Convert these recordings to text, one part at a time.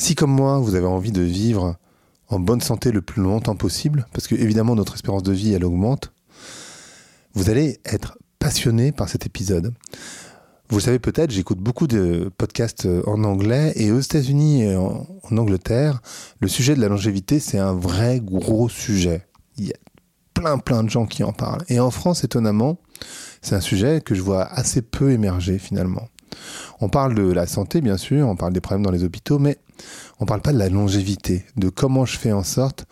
Si comme moi, vous avez envie de vivre en bonne santé le plus longtemps possible, parce que évidemment notre espérance de vie, elle augmente, vous allez être passionné par cet épisode. Vous le savez peut-être, j'écoute beaucoup de podcasts en anglais et aux États-Unis et en, Angleterre, le sujet de la longévité, c'est un vrai gros sujet. Il y a plein plein de gens qui en parlent. Et en France, étonnamment, c'est un sujet que je vois assez peu émerger finalement. On parle de la santé, bien sûr, on parle des problèmes dans les hôpitaux, mais on ne parle pas de la longévité, de comment je fais en sorte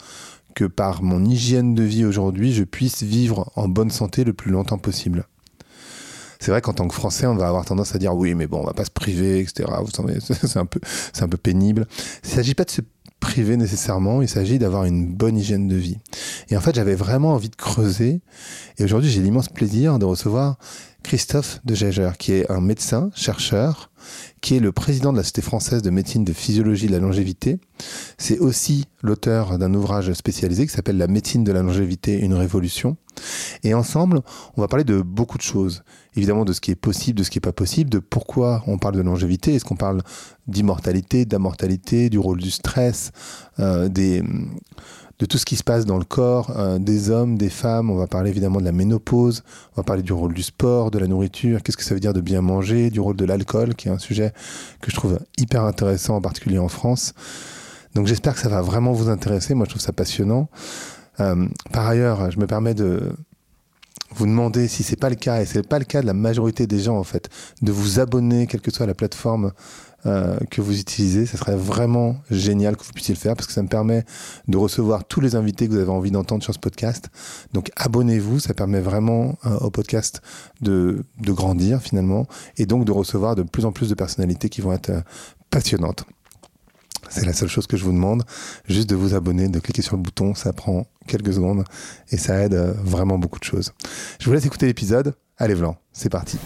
que par mon hygiène de vie aujourd'hui, je puisse vivre en bonne santé le plus longtemps possible. C'est vrai qu'en tant que Français, on va avoir tendance à dire oui, mais bon, on va pas se priver, etc. Vous savez, c'est un peu, c'est un peu pénible. Il ne s'agit pas de se privé nécessairement, il s'agit d'avoir une bonne hygiène de vie. Et en fait, j'avais vraiment envie de creuser, et aujourd'hui j'ai l'immense plaisir de recevoir Christophe de Geiger, qui est un médecin, chercheur, qui est le président de la Société française de médecine de physiologie de la longévité. C'est aussi l'auteur d'un ouvrage spécialisé qui s'appelle La médecine de la longévité, une révolution. Et ensemble, on va parler de beaucoup de choses. Évidemment, de ce qui est possible, de ce qui n'est pas possible, de pourquoi on parle de longévité. Est-ce qu'on parle d'immortalité, d'immortalité, du rôle du stress, euh, des de tout ce qui se passe dans le corps euh, des hommes, des femmes. On va parler évidemment de la ménopause, on va parler du rôle du sport, de la nourriture, qu'est-ce que ça veut dire de bien manger, du rôle de l'alcool, qui est un sujet que je trouve hyper intéressant, en particulier en France. Donc j'espère que ça va vraiment vous intéresser. Moi, je trouve ça passionnant. Euh, par ailleurs, je me permets de vous demander si c'est pas le cas, et c'est pas le cas de la majorité des gens en fait, de vous abonner, quelle que soit la plateforme euh, que vous utilisez. Ce serait vraiment génial que vous puissiez le faire parce que ça me permet de recevoir tous les invités que vous avez envie d'entendre sur ce podcast. Donc abonnez-vous, ça permet vraiment euh, au podcast de, de, grandir finalement et donc de recevoir de plus en plus de personnalités qui vont être euh, passionnantes. C'est la seule chose que je vous demande, juste de vous abonner, de cliquer sur le bouton, ça prend quelques secondes et ça aide vraiment beaucoup de choses. Je vous laisse écouter l'épisode. Allez, Vlan, c'est parti.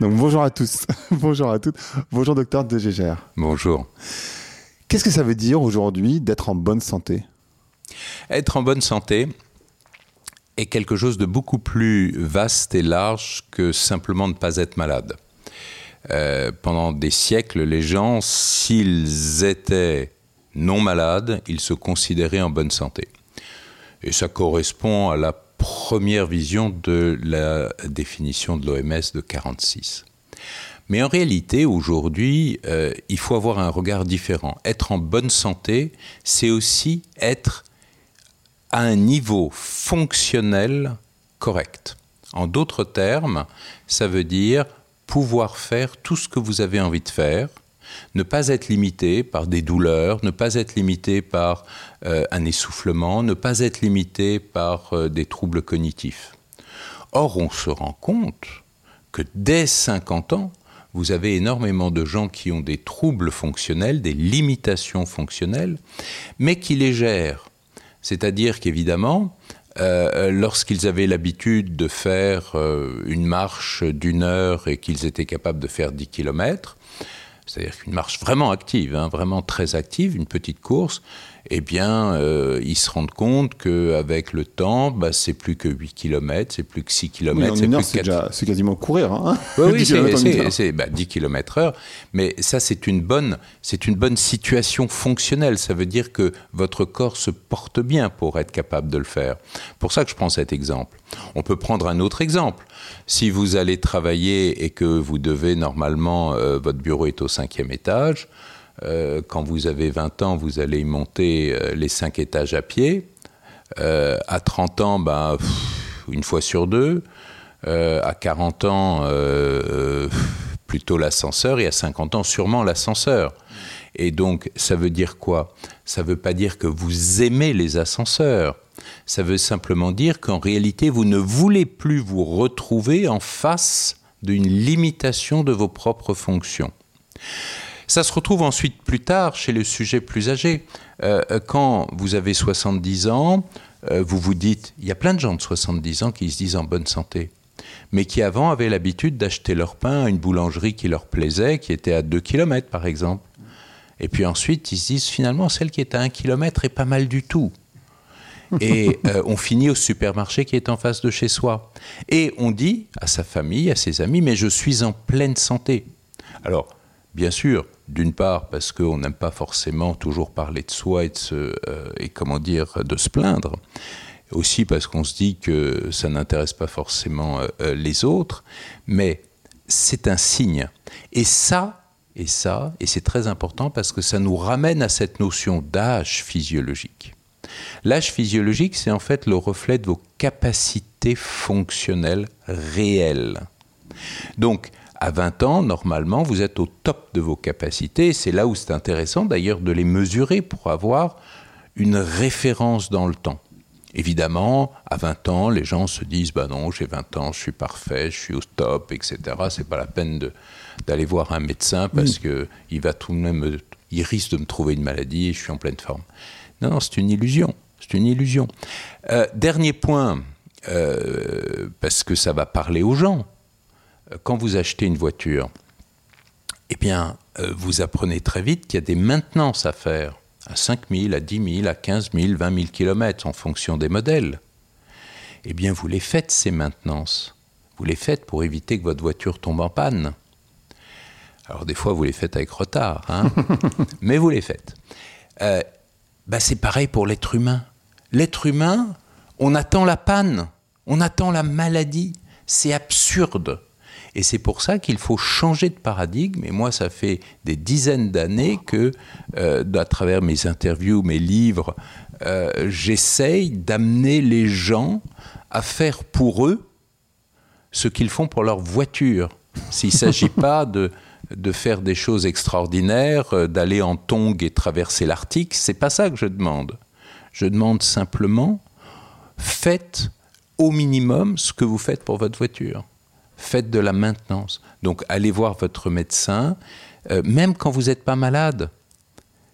Donc bonjour à tous, bonjour à toutes, bonjour docteur de Gégère. Bonjour. Qu'est-ce que ça veut dire aujourd'hui d'être en bonne santé? Être en bonne santé est quelque chose de beaucoup plus vaste et large que simplement ne pas être malade. Euh, pendant des siècles, les gens, s'ils étaient non malades, ils se considéraient en bonne santé. Et ça correspond à la première vision de la définition de l'OMS de 46. Mais en réalité, aujourd'hui, euh, il faut avoir un regard différent. Être en bonne santé, c'est aussi être à un niveau fonctionnel correct. En d'autres termes, ça veut dire pouvoir faire tout ce que vous avez envie de faire, ne pas être limité par des douleurs, ne pas être limité par euh, un essoufflement, ne pas être limité par euh, des troubles cognitifs. Or, on se rend compte que dès 50 ans, vous avez énormément de gens qui ont des troubles fonctionnels, des limitations fonctionnelles, mais qui les gèrent. C'est-à-dire qu'évidemment, euh, lorsqu'ils avaient l'habitude de faire une marche d'une heure et qu'ils étaient capables de faire 10 kilomètres, c'est-à-dire qu'une marche vraiment active, hein, vraiment très active, une petite course, eh bien, euh, ils se rendent compte qu'avec le temps, bah, c'est plus que 8 km, c'est plus que 6 km. c'est quasiment courir. Hein oui, c'est 10 km heure. Mais ça, c'est une, bonne, une bonne situation fonctionnelle. Ça veut dire que votre corps se porte bien pour être capable de le faire. Pour ça que je prends cet exemple. On peut prendre un autre exemple. Si vous allez travailler et que vous devez, normalement, euh, votre bureau est au cinquième étage, euh, quand vous avez 20 ans, vous allez monter euh, les 5 étages à pied. Euh, à 30 ans, bah, une fois sur deux. à 40 ans, plutôt l'ascenseur. Et à 50 ans, sûrement l'ascenseur. Et donc, ça veut dire quoi? Ça ne veut pas dire que vous aimez les ascenseurs. Ça veut simplement dire qu'en réalité, vous ne voulez plus vous retrouver en face d'une limitation de vos propres fonctions. Ça se retrouve ensuite plus tard chez le sujet plus âgé. Euh, euh, quand vous avez 70 ans, euh, vous vous dites, il y a plein de gens de 70 ans qui se disent en bonne santé, mais qui avant avaient l'habitude d'acheter leur pain à une boulangerie qui leur plaisait, qui était à 2 km par exemple. Et puis ensuite, ils se disent finalement, celle qui est à 1 km est pas mal du tout. et euh, on finit au supermarché qui est en face de chez soi. Et on dit à sa famille, à ses amis, mais je suis en pleine santé. Alors, bien sûr, d'une part parce qu'on n'aime pas forcément toujours parler de soi et, de se, euh, et comment dire, de se plaindre. Aussi parce qu'on se dit que ça n'intéresse pas forcément euh, les autres. Mais c'est un signe. Et ça, et ça, et c'est très important parce que ça nous ramène à cette notion d'âge physiologique. L'âge physiologique, c'est en fait le reflet de vos capacités fonctionnelles réelles. Donc, à 20 ans, normalement, vous êtes au top de vos capacités. C'est là où c'est intéressant d'ailleurs de les mesurer pour avoir une référence dans le temps. Évidemment, à 20 ans, les gens se disent bah non, j'ai 20 ans, je suis parfait, je suis au top, etc. C'est pas la peine d'aller voir un médecin parce qu'il va tout de même, il risque de me trouver une maladie et je suis en pleine forme. Non, non, c'est une illusion. C'est une illusion. Euh, dernier point, euh, parce que ça va parler aux gens. Quand vous achetez une voiture, eh bien, euh, vous apprenez très vite qu'il y a des maintenances à faire à 5 000, à 10 000, à 15 000, 20 000 km en fonction des modèles. Eh bien, vous les faites, ces maintenances. Vous les faites pour éviter que votre voiture tombe en panne. Alors, des fois, vous les faites avec retard, hein mais vous les faites. Bah, c'est pareil pour l'être humain. L'être humain, on attend la panne, on attend la maladie. C'est absurde. Et c'est pour ça qu'il faut changer de paradigme. Et moi, ça fait des dizaines d'années que, euh, à travers mes interviews, mes livres, euh, j'essaye d'amener les gens à faire pour eux ce qu'ils font pour leur voiture. S'il ne s'agit pas de de faire des choses extraordinaires, euh, d'aller en tongue et traverser l'Arctique. C'est pas ça que je demande. Je demande simplement faites au minimum ce que vous faites pour votre voiture. Faites de la maintenance. Donc allez voir votre médecin, euh, même quand vous n'êtes pas malade.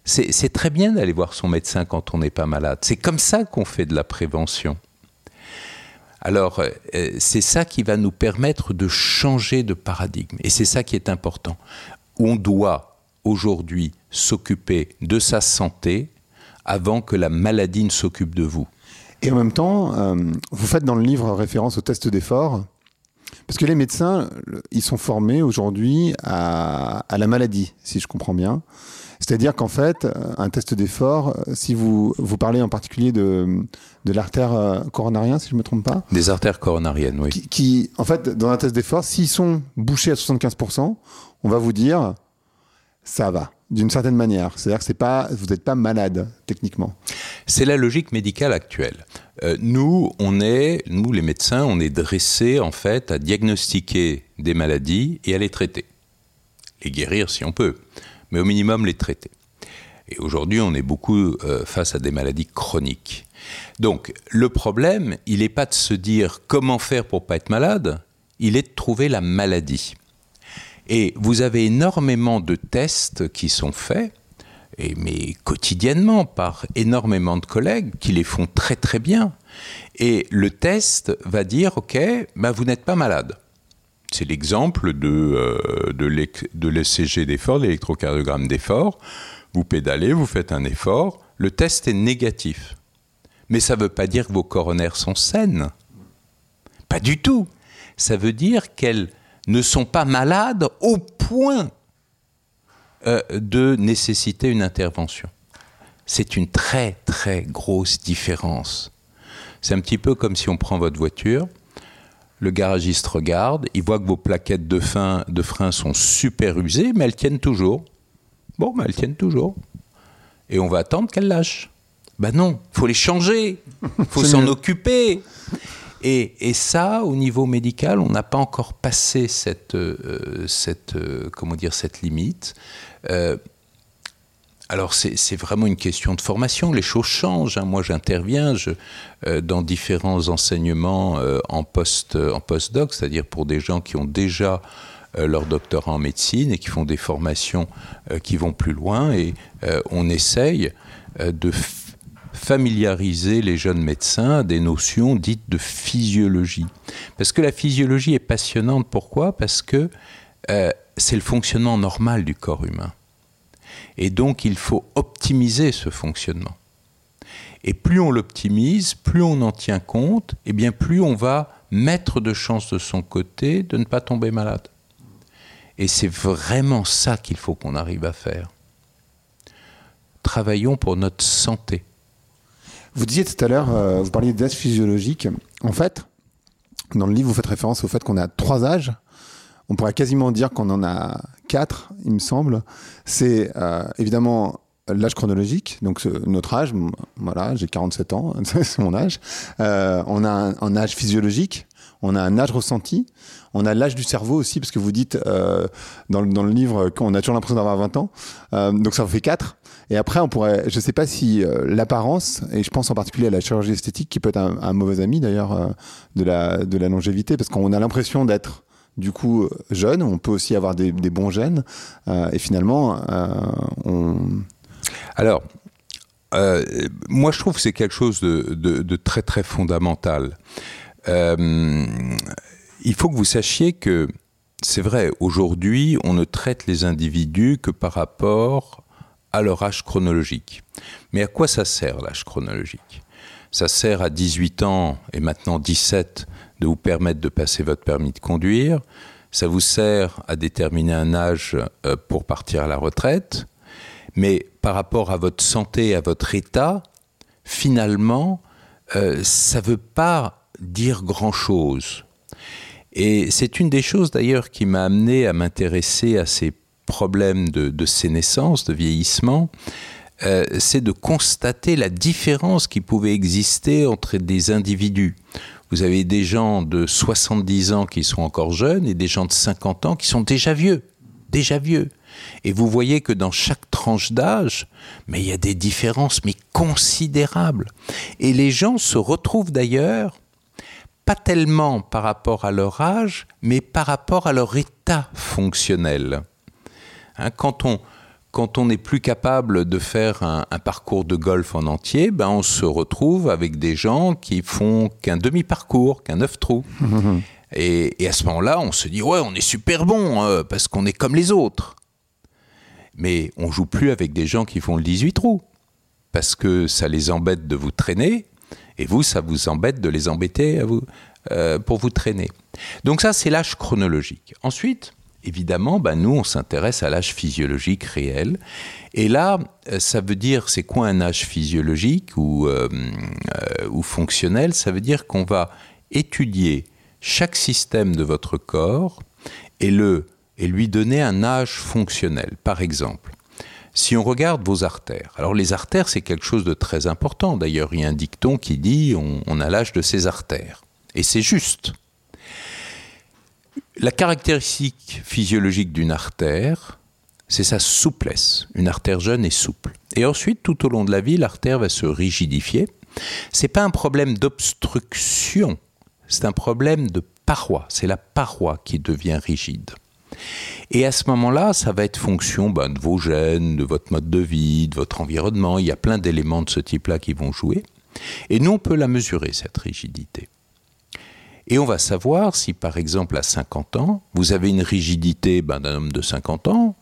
C'est très bien d'aller voir son médecin quand on n'est pas malade. C'est comme ça qu'on fait de la prévention. Alors, euh, c'est ça qui va nous permettre de changer de paradigme. Et c'est ça qui est important. On doit aujourd'hui s'occuper de sa santé avant que la maladie ne s'occupe de vous. Et en même temps, euh, vous faites dans le livre référence au test d'effort, parce que les médecins, ils sont formés aujourd'hui à, à, la maladie, si je comprends bien. C'est-à-dire qu'en fait, un test d'effort, si vous, vous parlez en particulier de, de l'artère euh, coronarienne, si je ne me trompe pas. Des artères coronariennes, oui. Qui, en fait, dans un test d'effort, s'ils sont bouchés à 75%, on va vous dire, ça va, d'une certaine manière. C'est-à-dire que pas, vous n'êtes pas malade, techniquement. C'est la logique médicale actuelle. Euh, nous, on est, nous, les médecins, on est dressés, en fait, à diagnostiquer des maladies et à les traiter. Les guérir si on peut mais au minimum les traiter. Et aujourd'hui, on est beaucoup euh, face à des maladies chroniques. Donc, le problème, il n'est pas de se dire comment faire pour pas être malade, il est de trouver la maladie. Et vous avez énormément de tests qui sont faits, mais quotidiennement par énormément de collègues qui les font très très bien. Et le test va dire, OK, ben vous n'êtes pas malade. C'est l'exemple de, euh, de l'ECG d'effort, l'électrocardiogramme d'effort. Vous pédalez, vous faites un effort, le test est négatif. Mais ça ne veut pas dire que vos coronaires sont saines. Pas du tout. Ça veut dire qu'elles ne sont pas malades au point euh, de nécessiter une intervention. C'est une très très grosse différence. C'est un petit peu comme si on prend votre voiture, le garagiste regarde, il voit que vos plaquettes de, fin, de frein sont super usées, mais elles tiennent toujours. Bon, mais elles tiennent toujours. Et on va attendre qu'elles lâchent. Ben non, faut les changer, faut s'en occuper. Et, ça, au niveau médical, on n'a pas encore passé cette, euh, cette, euh, comment dire, cette limite. Euh, alors c'est vraiment une question de formation, les choses changent. Hein. Moi j'interviens dans différents enseignements en post en postdoc, c'est-à-dire pour des gens qui ont déjà leur doctorat en médecine et qui font des formations qui vont plus loin et on essaye de familiariser les jeunes médecins à des notions dites de physiologie. Parce que la physiologie est passionnante, pourquoi? Parce que c'est le fonctionnement normal du corps humain. Et donc, il faut optimiser ce fonctionnement. Et plus on l'optimise, plus on en tient compte, et bien plus on va mettre de chance de son côté de ne pas tomber malade. Et c'est vraiment ça qu'il faut qu'on arrive à faire. Travaillons pour notre santé. Vous disiez tout à l'heure, euh, vous parliez d'âge physiologique. En fait, dans le livre, vous faites référence au fait qu'on a trois âges. On pourrait quasiment dire qu'on en a quatre, il me semble. C'est euh, évidemment l'âge chronologique, donc notre âge, voilà, j'ai 47 ans, c'est mon âge. Euh, on a un, âge physiologique, on a un âge ressenti, on a l'âge du cerveau aussi, parce que vous dites dans, le livre qu'on a toujours l'impression d'avoir 20 ans, donc ça fait 4. Et après, on pourrait, je ne sais pas si l'apparence, et je pense en particulier à la chirurgie esthétique, qui peut être un, mauvais ami d'ailleurs de, la, de la longévité, parce qu'on a l'impression d'être du coup jeune, on peut aussi avoir des, bons gènes, et finalement, on alors, euh, moi, je trouve que c'est quelque chose de, très très fondamental. Euh, il faut que vous sachiez que c'est vrai, aujourd'hui, on ne traite les individus que par rapport à leur âge chronologique. Mais à quoi ça sert l'âge chronologique? Ça sert à 18 ans et maintenant 17 de vous permettre de passer votre permis de conduire. Ça vous sert à déterminer un âge euh, pour partir à la retraite. Mais par rapport à votre santé, à votre état, finalement, euh, ça ne veut pas dire grand-chose. Et c'est une des choses d'ailleurs qui m'a amené à m'intéresser à ces problèmes de, de sénescence, de vieillissement, euh, c'est de constater la différence qui pouvait exister entre des individus. Vous avez des gens de 70 ans qui sont encore jeunes et des gens de 50 ans qui sont déjà vieux, déjà vieux. Et vous voyez que dans chaque tranche d'âge, mais il y a des différences mais considérables. Et les gens se retrouvent d'ailleurs pas tellement par rapport à leur âge, mais par rapport à leur état fonctionnel. Hein, quand on quand on n'est plus capable de faire un, parcours de golf en entier, ben on se retrouve avec des gens qui font qu'un demi-parcours, qu'un neuf trous. et, à ce moment-là, on se dit ouais, on est super bon euh, parce qu'on est comme les autres. Mais on joue plus avec des gens qui font le 18 trous. Parce que ça les embête de vous traîner, et vous, ça vous embête de les embêter à vous, euh, pour vous traîner. Donc ça, c'est l'âge chronologique. Ensuite, évidemment, bah, nous, on s'intéresse à l'âge physiologique réel. Et là, euh, ça veut dire, c'est quoi un âge physiologique ou, euh, ou fonctionnel? Ça veut dire qu'on va étudier chaque système de votre corps et le et lui donner un âge fonctionnel. Par exemple, si on regarde vos artères, alors les artères c'est quelque chose de très important. D'ailleurs, il y a un dicton qui dit on, a l'âge de ses artères. Et c'est juste. La caractéristique physiologique d'une artère, c'est sa souplesse. Une artère jeune est souple. Et ensuite, tout au long de la vie, l'artère va se rigidifier. C'est pas un problème d'obstruction, c'est un problème de paroi. C'est la paroi qui devient rigide. Et à ce moment-là, ça va être fonction ben, de vos gènes, de votre mode de vie, de votre environnement. Il y a plein d'éléments de ce type-là qui vont jouer. Et nous, on peut la mesurer, cette rigidité. Et on va savoir si, par exemple, à 50 ans, vous avez une rigidité ben, d'un homme de 50 ans,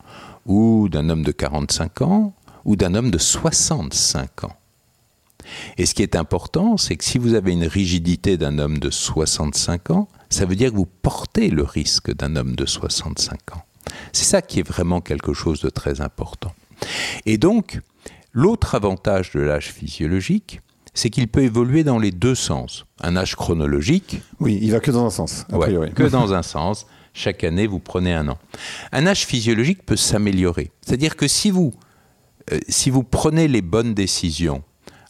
ou d'un homme de 45 ans, ou d'un homme de 65 ans. Et ce qui est important, c'est que si vous avez une rigidité d'un homme de 65 ans, ça veut dire que vous portez le risque d'un homme de 65 ans. C'est ça qui est vraiment quelque chose de très important. Et donc, l'autre avantage de l'âge physiologique, c'est qu'il peut évoluer dans les deux sens. Un âge chronologique. Oui, il va que dans un sens. que dans un sens. Chaque année, vous prenez un an. Un âge physiologique peut s'améliorer. C'est-à-dire que si vous, euh, si vous prenez les bonnes décisions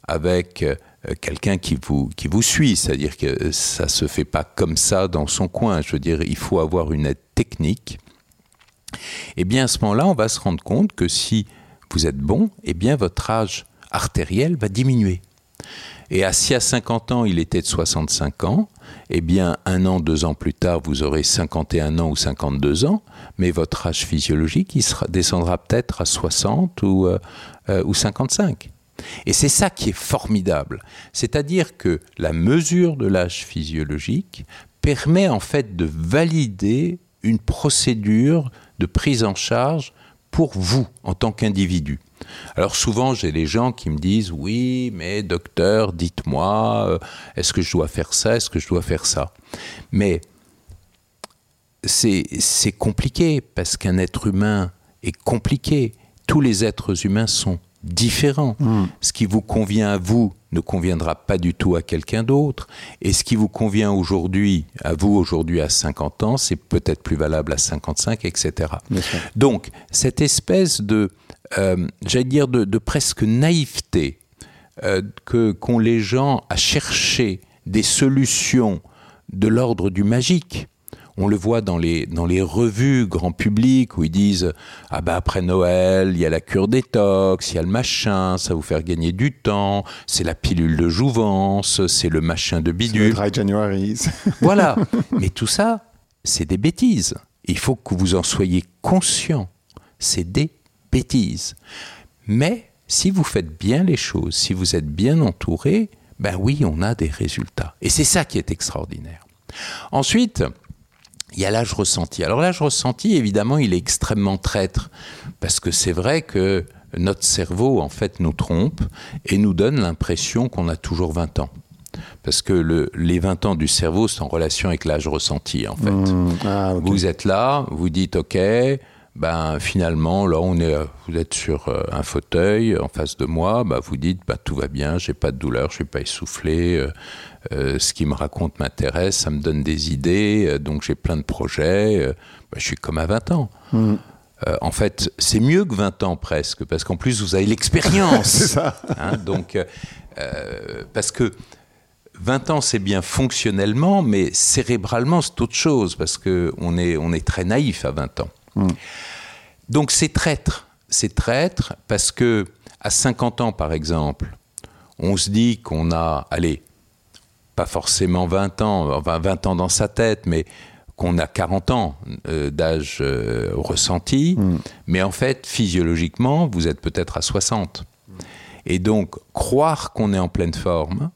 avec euh, quelqu'un qui vous, qui vous suit, c'est-à-dire que ça ne se fait pas comme ça dans son coin. Je veux dire, il faut avoir une aide technique. Eh bien à ce moment-là, on va se rendre compte que si vous êtes bon, eh bien votre âge artériel va diminuer. Et si à 50 ans, il était de 65 ans, eh bien, un an, deux ans plus tard, vous aurez 51 ans ou 52 ans, mais votre âge physiologique, descendra peut-être à 60 ou, euh, euh, ou 55. Et c'est ça qui est formidable. C'est-à-dire que la mesure de l'âge physiologique permet en fait de valider une procédure de prise en charge pour vous en tant qu'individu. Alors souvent, j'ai des gens qui me disent oui, mais docteur, dites-moi, euh, est-ce que je dois faire ça, est-ce que je dois faire ça? Mais c'est compliqué parce qu'un être humain est compliqué. Tous les êtres humains sont différents. Hmm. Ce qui vous convient à vous ne conviendra pas du tout à quelqu'un d'autre. Et ce qui vous convient aujourd'hui, à vous aujourd'hui à 50 ans, c'est peut-être plus valable à 55, etc. Donc, cette espèce de, euh, j'allais dire, de, presque naïveté euh, que qu'ont les gens à chercher des solutions de l'ordre du magique, on le voit dans les, dans les revues grand public où ils disent Ah ben après Noël, il y a la cure détox, il y a le machin, ça va vous faire gagner du temps, c'est la pilule de jouvence, c'est le machin de bidule. Le dry January. voilà. Mais tout ça, c'est des bêtises. Il faut que vous en soyez conscient. C'est des bêtises. Mais si vous faites bien les choses, si vous êtes bien entouré, ben oui, on a des résultats. Et c'est ça qui est extraordinaire. Ensuite, il y a l'âge ressenti. Alors l'âge ressenti, évidemment, il est extrêmement traître, parce que c'est vrai que notre cerveau, en fait, nous trompe et nous donne l'impression qu'on a toujours 20 ans. Parce que le, les 20 ans du cerveau, c'est en relation avec l'âge ressenti, en fait. Mmh. Ah, vous êtes là, vous dites, OK, ben finalement là on est vous êtes sur euh, un fauteuil en face de moi ben, vous dites ben, tout va bien j'ai pas de douleur je suis pas essoufflé euh, euh, ce qui me raconte m'intéresse ça me donne des idées donc j'ai plein de projets ben, je suis comme à 20 ans hmm. en fait, c'est mieux que 20 ans presque, parce qu'en plus, vous avez l'expérience. c'est ça. Hein, donc, parce que 20 ans, c'est bien fonctionnellement, mais cérébralement, c'est autre chose, parce qu'on est, on est très naïf à 20 ans. Hmm. Donc c'est traître. C'est traître parce que à 50 ans, par exemple, on se dit qu'on a, allez, pas forcément 20 ans, enfin 20 ans dans sa tête, mais qu'on a 40 ans euh, d'âge euh, ressenti, hmm. mais en fait, physiologiquement, vous êtes peut-être à 60. Et donc, croire qu'on est en pleine forme,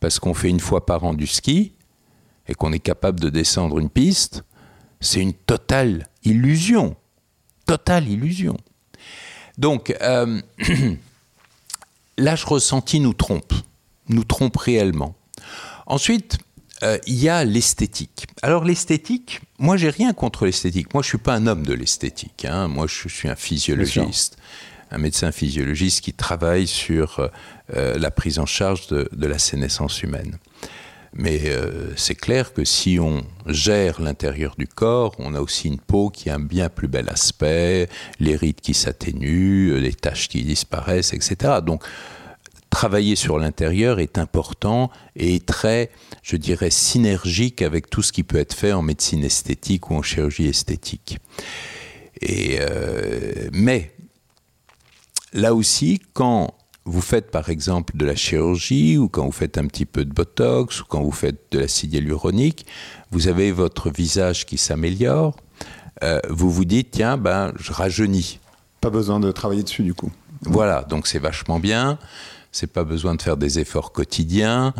parce qu'on fait une fois par an du ski, et qu'on est capable de descendre une piste, c'est une totale illusion. Totale illusion. Donc, euh, l'âge ressenti nous trompe, nous trompe réellement. Ensuite, euh, il y a l'esthétique. Alors l'esthétique, moi j'ai rien contre l'esthétique. Moi je suis pas un homme de l'esthétique. Hein. Moi je suis un physiologiste, un médecin physiologiste qui travaille sur euh, la prise en charge de la sénescence humaine. Mais euh, c'est clair que si on gère l'intérieur du corps, on a aussi une peau qui a un bien plus bel aspect, les rides qui s'atténuent, euh, les taches qui disparaissent, etc. Donc, travailler sur l'intérieur est important et très, je dirais, synergique avec tout ce qui peut être fait en médecine esthétique ou en chirurgie esthétique. Et, euh, mais là aussi, quand vous faites par exemple de la chirurgie ou quand vous faites un petit peu de botox ou quand vous faites de l'acide hyaluronique, vous avez votre visage qui s'améliore. Euh, vous vous dites tiens ben je rajeunis. Pas besoin de travailler dessus du coup. Voilà donc c'est vachement bien. C'est pas besoin de faire des efforts quotidiens.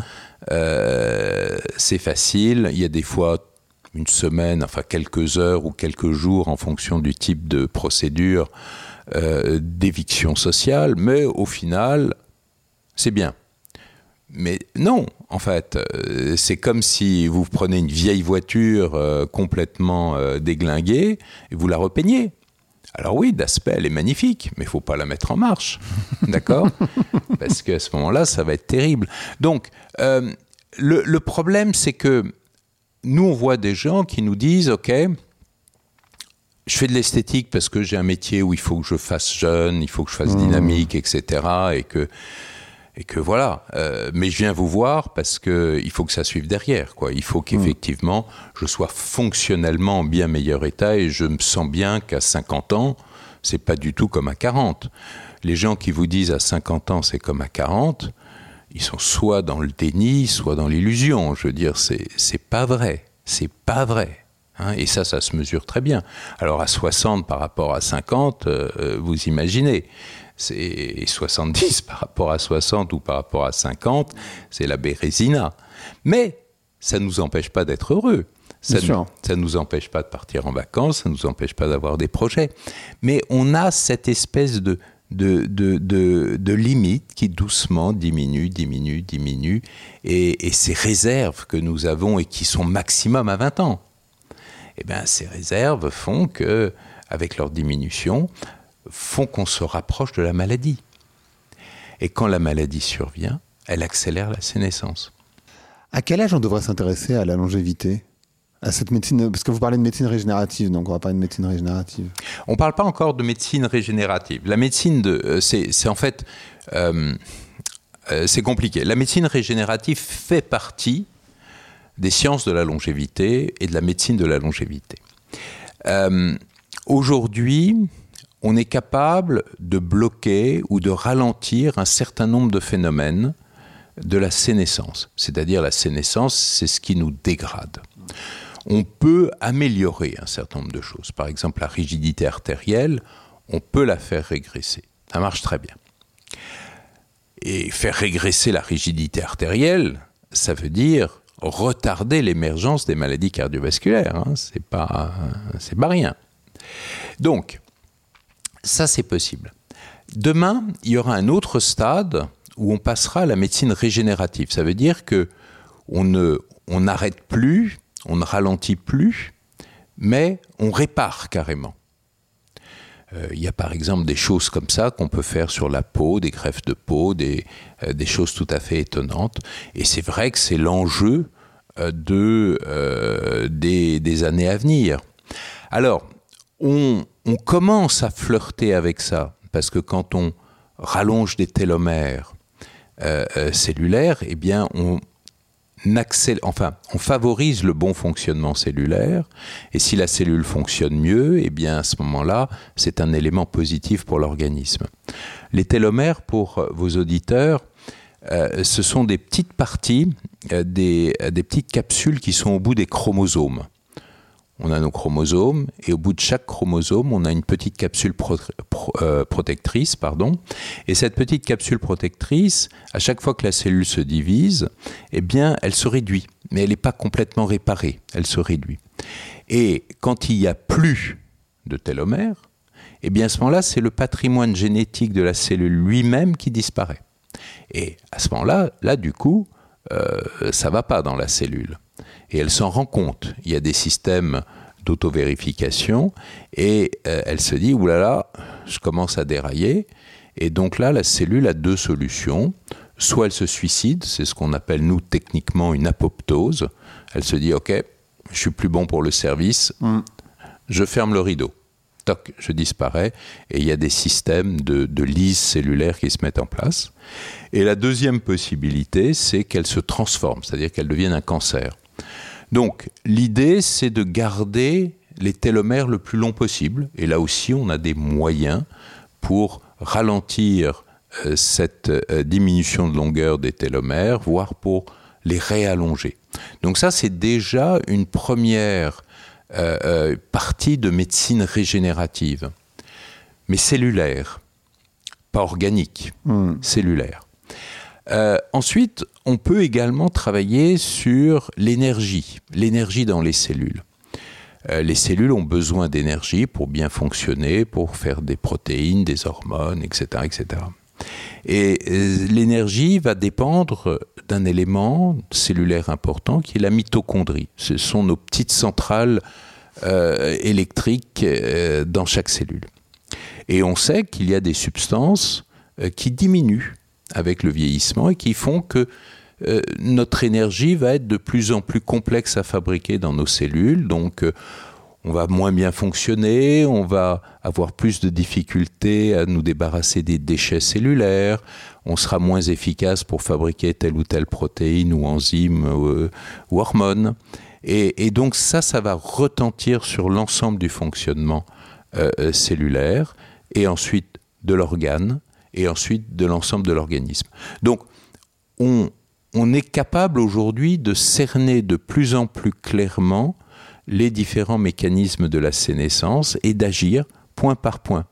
Euh, c'est facile. Il y a des fois une semaine, enfin quelques heures ou quelques jours en fonction du type de procédure euh, d'éviction sociale, mais au final, c'est bien. Mais non, en fait, euh, c'est comme si vous prenez une vieille voiture euh, complètement déglinguée et vous la repeignez. Alors oui, d'aspect, elle est magnifique, mais il faut pas la mettre en marche, d'accord? Parce qu'à ce moment-là, ça va être terrible. Donc, le, le, problème, c'est que nous, on voit des gens qui nous disent, OK, je fais de l'esthétique parce que j'ai un métier où il faut que je fasse jeune, il faut que je fasse mmh. dynamique, etc. Et que, et que voilà. Euh, mais je viens vous voir parce que il faut que ça suive derrière, quoi. Il faut qu'effectivement je sois fonctionnellement en bien meilleur état et je me sens bien qu'à 50 ans, c'est pas du tout comme à 40. Les gens qui vous disent à 50 ans c'est comme à 40, ils sont soit dans le déni, soit dans l'illusion. Je veux dire, c'est c'est pas vrai. C'est pas vrai. Hein, et ça, ça se mesure très bien. Alors à 60 par rapport à 50, euh, euh, vous imaginez. Et 70 par rapport à 60 ou par rapport à 50, c'est la bérésina. Mais ça ne nous empêche pas d'être heureux. Ça ne nous empêche pas de partir en vacances, ça ne nous empêche pas d'avoir des projets. Mais on a cette espèce de, de, de, de, limite qui doucement diminue, diminue, diminue. Et, ces réserves que nous avons et qui sont maximum à 20 ans, eh bien, ces réserves font que, avec leur diminution, font qu'on se rapproche de la maladie. Et quand la maladie survient, elle accélère la sénescence. À quel âge on devrait s'intéresser à la longévité à cette médecine? Parce que vous parlez de médecine régénérative, donc on va parler de médecine régénérative. On ne parle pas encore de médecine régénérative. La médecine, de, euh, c'est, en fait, euh, euh, c'est compliqué. La médecine régénérative fait partie des sciences de la longévité et de la médecine de la longévité. aujourd'hui, on est capable de bloquer ou de ralentir un certain nombre de phénomènes de la sénescence. C'est-à-dire la sénescence, c'est ce qui nous dégrade on peut améliorer un certain nombre de choses. Par exemple, la rigidité artérielle, on peut la faire régresser. Ça marche très bien. Et faire régresser la rigidité artérielle, ça veut dire retarder l'émergence des maladies cardiovasculaires. Hein. C'est pas, c'est pas rien. Donc, ça c'est possible. Demain, il y aura un autre stade où on passera à la médecine régénérative. Ça veut dire que on ne, on n'arrête plus on ne ralentit plus, mais on répare carrément. Euh, il y a par exemple des choses comme ça qu'on peut faire sur la peau, des greffes de peau, des, euh, choses tout à fait étonnantes. Et c'est vrai que c'est l'enjeu euh, de, des, années à venir. Alors, on, on, commence à flirter avec ça, parce que quand on rallonge des télomères cellulaires, eh bien, on, enfin, on favorise le bon fonctionnement cellulaire, et si la cellule fonctionne mieux, eh bien à ce moment-là, c'est un élément positif pour l'organisme. Les télomères, pour vos auditeurs, euh, ce sont des petites parties, euh, des petites capsules qui sont au bout des chromosomes on a nos chromosomes, et au bout de chaque chromosome, on a une petite capsule euh, protectrice. Pardon. Et cette petite capsule protectrice, à chaque fois que la cellule se divise, eh bien, elle se réduit. Mais elle n'est pas complètement réparée, elle se réduit. Et quand il n'y a plus de télomères, eh bien, à ce moment-là, c'est le patrimoine génétique de la cellule lui-même qui disparaît. Et à ce moment-là, là, du coup, euh, ça va pas dans la cellule et elle s'en rend compte. Il y a des systèmes d'auto-vérification et euh, elle se dit oulala, là là, je commence à dérailler. Et donc là, la cellule a deux solutions. Soit elle se suicide, c'est ce qu'on appelle nous techniquement une apoptose. Elle se dit ok, je suis plus bon pour le service, mm. je ferme le rideau. Toc, je disparais et il y a des systèmes de, de lise cellulaire qui se mettent en place. Et la deuxième possibilité, c'est qu'elle se transforme, c'est-à-dire qu'elle devienne un cancer. Donc l'idée, c'est de garder les télomères le plus long possible. Et là aussi, on a des moyens pour ralentir euh, cette euh, diminution de longueur des télomères, voire pour les réallonger. Donc ça, c'est déjà une première euh, partie de médecine régénérative, mais cellulaire, pas organique, hmm. cellulaire. Euh, ensuite, on peut également travailler sur l'énergie, l'énergie dans les cellules. Euh, les cellules ont besoin d'énergie pour bien fonctionner, pour faire des protéines, des hormones, etc. etc. Et euh, l'énergie va dépendre d'un élément cellulaire important qui est la mitochondrie. Ce sont nos petites centrales électriques dans chaque cellule. Et on sait qu'il y a des substances qui diminuent avec le vieillissement et qui font que euh, notre énergie va être de plus en plus complexe à fabriquer dans nos cellules. Donc, euh, on va moins bien fonctionner, on va avoir plus de difficultés à nous débarrasser des déchets cellulaires, on sera moins efficace pour fabriquer telle ou telle protéine ou enzyme euh, ou hormone. Et, donc ça, ça va retentir sur l'ensemble du fonctionnement cellulaire et ensuite de l'organe et ensuite de l'ensemble de l'organisme. Donc, on, on est capable aujourd'hui de cerner de plus en plus clairement les différents mécanismes de la sénescence et d'agir point par point.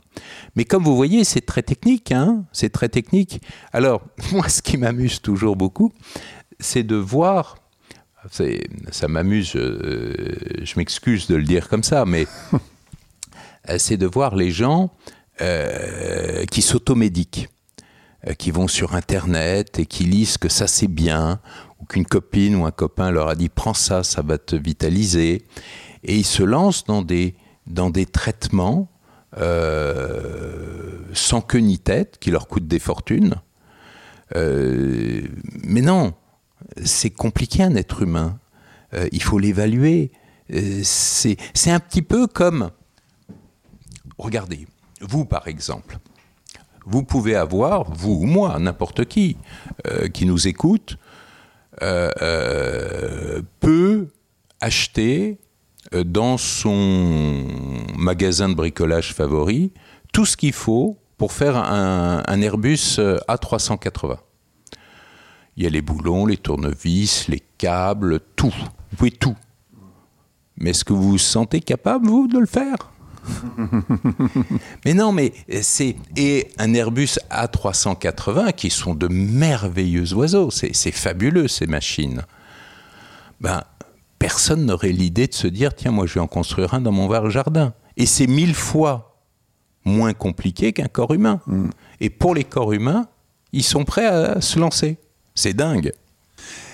Mais comme vous voyez, c'est très technique, hein c'est très technique. Alors, moi, ce qui m'amuse toujours beaucoup, c'est de voir ça m'amuse, je, m'excuse de le dire comme ça, mais c'est de voir les gens qui s'automédiquent, qui vont sur Internet et qui lisent que ça c'est bien, ou qu'une copine ou un copain leur a dit prends ça, ça va te vitaliser, et ils se lancent dans des, dans des traitements euh, sans queue ni tête, qui leur coûtent des fortunes. Euh, mais non, c'est compliqué un être humain. Euh, il faut l'évaluer. c'est un petit peu comme, regardez, vous par exemple, vous pouvez avoir, vous ou moi, n'importe qui qui nous écoute, peut acheter euh, dans son magasin de bricolage favori tout ce qu'il faut pour faire un, Airbus euh, A380. Il y a les boulons, les tournevis, les câbles, tout. Vous pouvez tout. Mais est-ce que vous vous sentez capable, vous, de le faire? mais non, mais c'est et un Airbus A380 qui sont de merveilleux oiseaux. C'est fabuleux ces machines. Ben, personne n'aurait l'idée de se dire tiens, moi je vais en construire un dans mon jardin. Et c'est mille fois moins compliqué qu'un corps humain. Mm. Et pour les corps humains, ils sont prêts à se lancer. C'est dingue.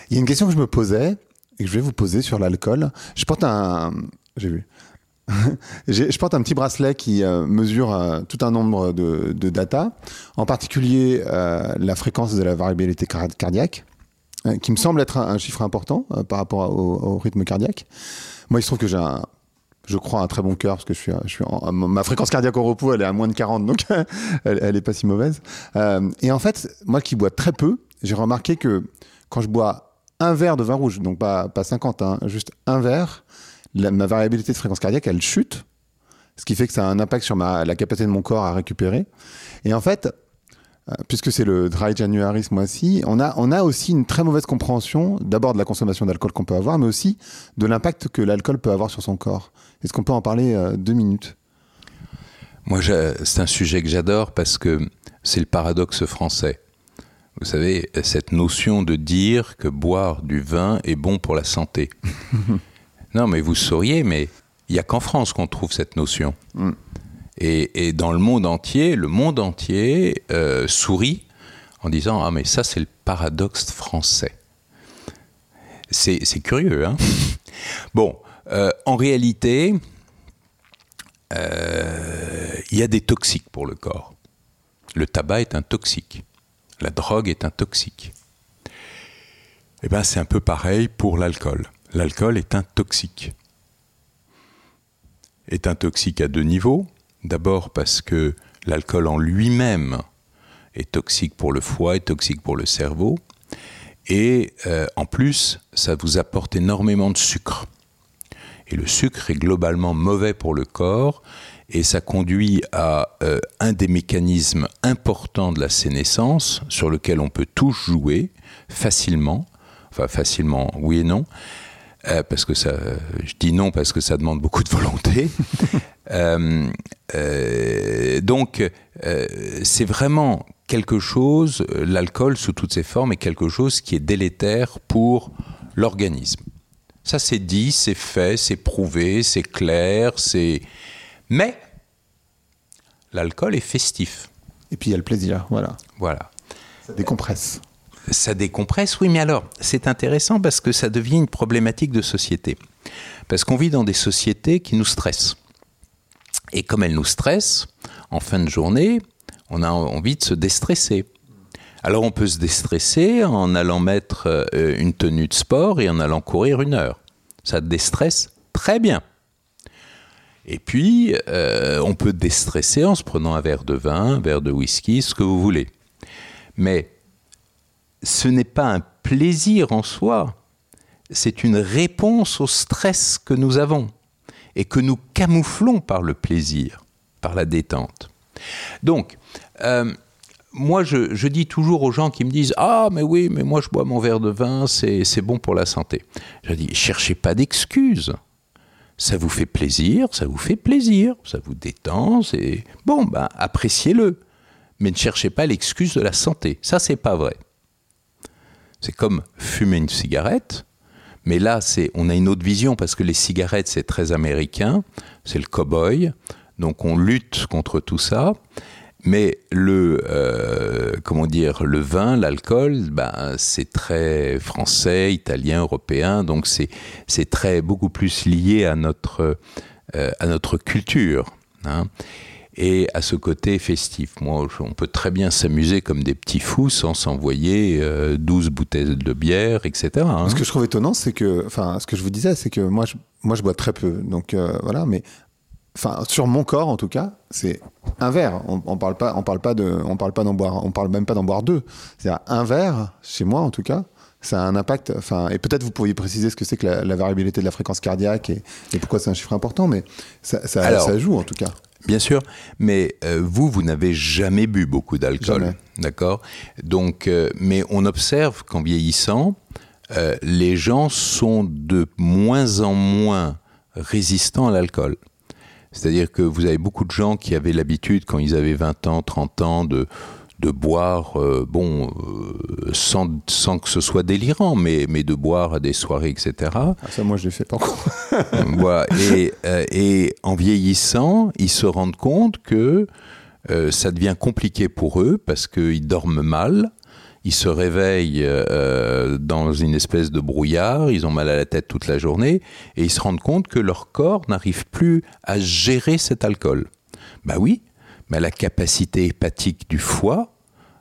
Il y a une question que je me posais et que je vais vous poser sur l'alcool. Je porte un. J'ai vu. je porte un petit bracelet qui euh, mesure euh, tout un nombre de, data, en particulier euh, la fréquence de la variabilité cardiaque. Qui me semble être un, chiffre important par rapport au, rythme cardiaque. Moi, il se trouve que j'ai je crois, un très bon cœur parce que je suis, ma fréquence cardiaque au repos, elle est à moins de 40, donc elle, elle est pas si mauvaise. Et en fait, moi qui bois très peu, j'ai remarqué que quand je bois un verre de vin rouge, donc pas, pas 50, hein, juste un verre, ma variabilité de fréquence cardiaque, elle chute, ce qui fait que ça a un impact sur ma, la capacité de mon corps à récupérer. Et en fait, euh, puisque c'est le dry January ce mois-ci, on a, on a aussi une très mauvaise compréhension d'abord de la consommation d'alcool qu'on peut avoir, mais aussi de l'impact que l'alcool peut avoir sur son corps. Est-ce qu'on peut en parler euh, deux minutes? Moi, c'est un sujet que j'adore parce que c'est le paradoxe français. Vous savez, cette notion de dire que boire du vin est bon pour la santé. non, mais vous sauriez, mais il n'y a qu'en France qu'on trouve cette notion. Mm. Et, dans le monde entier, le monde entier euh, sourit en disant Ah, mais ça, c'est le paradoxe français. C'est curieux, hein Bon, euh, en réalité, euh, il y a des toxiques pour le corps. Le tabac est un toxique. La drogue est un toxique. Eh bien, c'est un peu pareil pour l'alcool. L'alcool est un toxique. Est un toxique à deux niveaux. D'abord parce que l'alcool en lui-même est toxique pour le foie, est toxique pour le cerveau. Et euh, en plus, ça vous apporte énormément de sucre. Et le sucre est globalement mauvais pour le corps et ça conduit à euh, un des mécanismes importants de la sénescence sur lequel on peut tous jouer facilement, enfin facilement oui et non, euh, parce que ça, je dis non parce que ça demande beaucoup de volonté. Euh, euh, donc, c'est vraiment quelque chose, l'alcool sous toutes ses formes est quelque chose qui est délétère pour l'organisme. Ça, c'est dit, c'est fait, c'est prouvé, c'est clair, c'est. Mais l'alcool est festif. Et puis il y a le plaisir, voilà. Voilà. Ça décompresse ça décompresse, oui, mais alors, c'est intéressant parce que ça devient une problématique de société. Parce qu'on vit dans des sociétés qui nous stressent. Et comme elles nous stressent, en fin de journée, on a envie de se déstresser. Alors on peut se déstresser en allant mettre euh, une tenue de sport et en allant courir une heure. Ça déstresse très bien. Et puis, euh, on peut déstresser en se prenant un verre de vin, un verre de whisky, ce que vous voulez. Mais ce n'est pas un plaisir en soi, c'est une réponse au stress que nous avons et que nous camouflons par le plaisir, par la détente. Donc, euh, moi, je, dis toujours aux gens qui me disent Ah, mais oui, mais moi, je bois mon verre de vin, c'est bon pour la santé. Je dis Cherchez pas d'excuses. Ça vous fait plaisir, ça vous fait plaisir, ça vous détend, c'est. Bon, ben, appréciez-le. Mais ne cherchez pas l'excuse de la santé. Ça, c'est pas vrai. C'est comme fumer une cigarette. Mais là, c'est, on a une autre vision parce que les cigarettes, c'est très américain, c'est le cow-boy, donc on lutte contre tout ça. Mais le, euh, comment dire, le vin, l'alcool, ben, c'est très français, italien, européen, donc c'est, c'est très beaucoup plus lié à notre, euh, à notre culture. Hein et à ce côté festif. Moi, on peut très bien s'amuser comme des petits fous sans s'envoyer 12 euh, bouteilles de bière, etc. Hein. Ce que je trouve étonnant, c'est que, enfin, ce que je vous disais, c'est que moi, je, moi, je bois très peu. Donc, euh, voilà, mais enfin, sur mon corps, en tout cas, c'est un verre. On, on, parle pas, on parle pas de, on parle pas d'en boire, on parle même pas d'en boire deux. C'est-à-dire un verre, chez moi, en tout cas, ça a un impact. Enfin, et peut-être vous pourriez préciser ce que c'est que la, variabilité de la fréquence cardiaque et, et pourquoi c'est un chiffre important, mais ça, ça, ça joue en tout cas. Bien sûr, mais euh, vous, vous n'avez jamais bu beaucoup d'alcool, d'accord? Donc, euh, mais on observe qu'en vieillissant, euh, les gens sont de moins en moins résistants à l'alcool. C'est-à-dire que vous avez beaucoup de gens qui avaient l'habitude, quand ils avaient 20 ans, 30 ans, de de boire, euh, bon, euh, sans, sans, que ce soit délirant, mais, mais de boire à des soirées, etc. Ah, ça, moi, je encore. voilà. et, euh, et, en vieillissant, ils se rendent compte que ça devient compliqué pour eux parce qu'ils dorment mal. Ils se réveillent dans une espèce de brouillard, ils ont mal à la tête toute la journée, et ils se rendent compte que leur corps n'arrive plus à gérer cet alcool. Bah oui, mais la capacité hépatique du foie,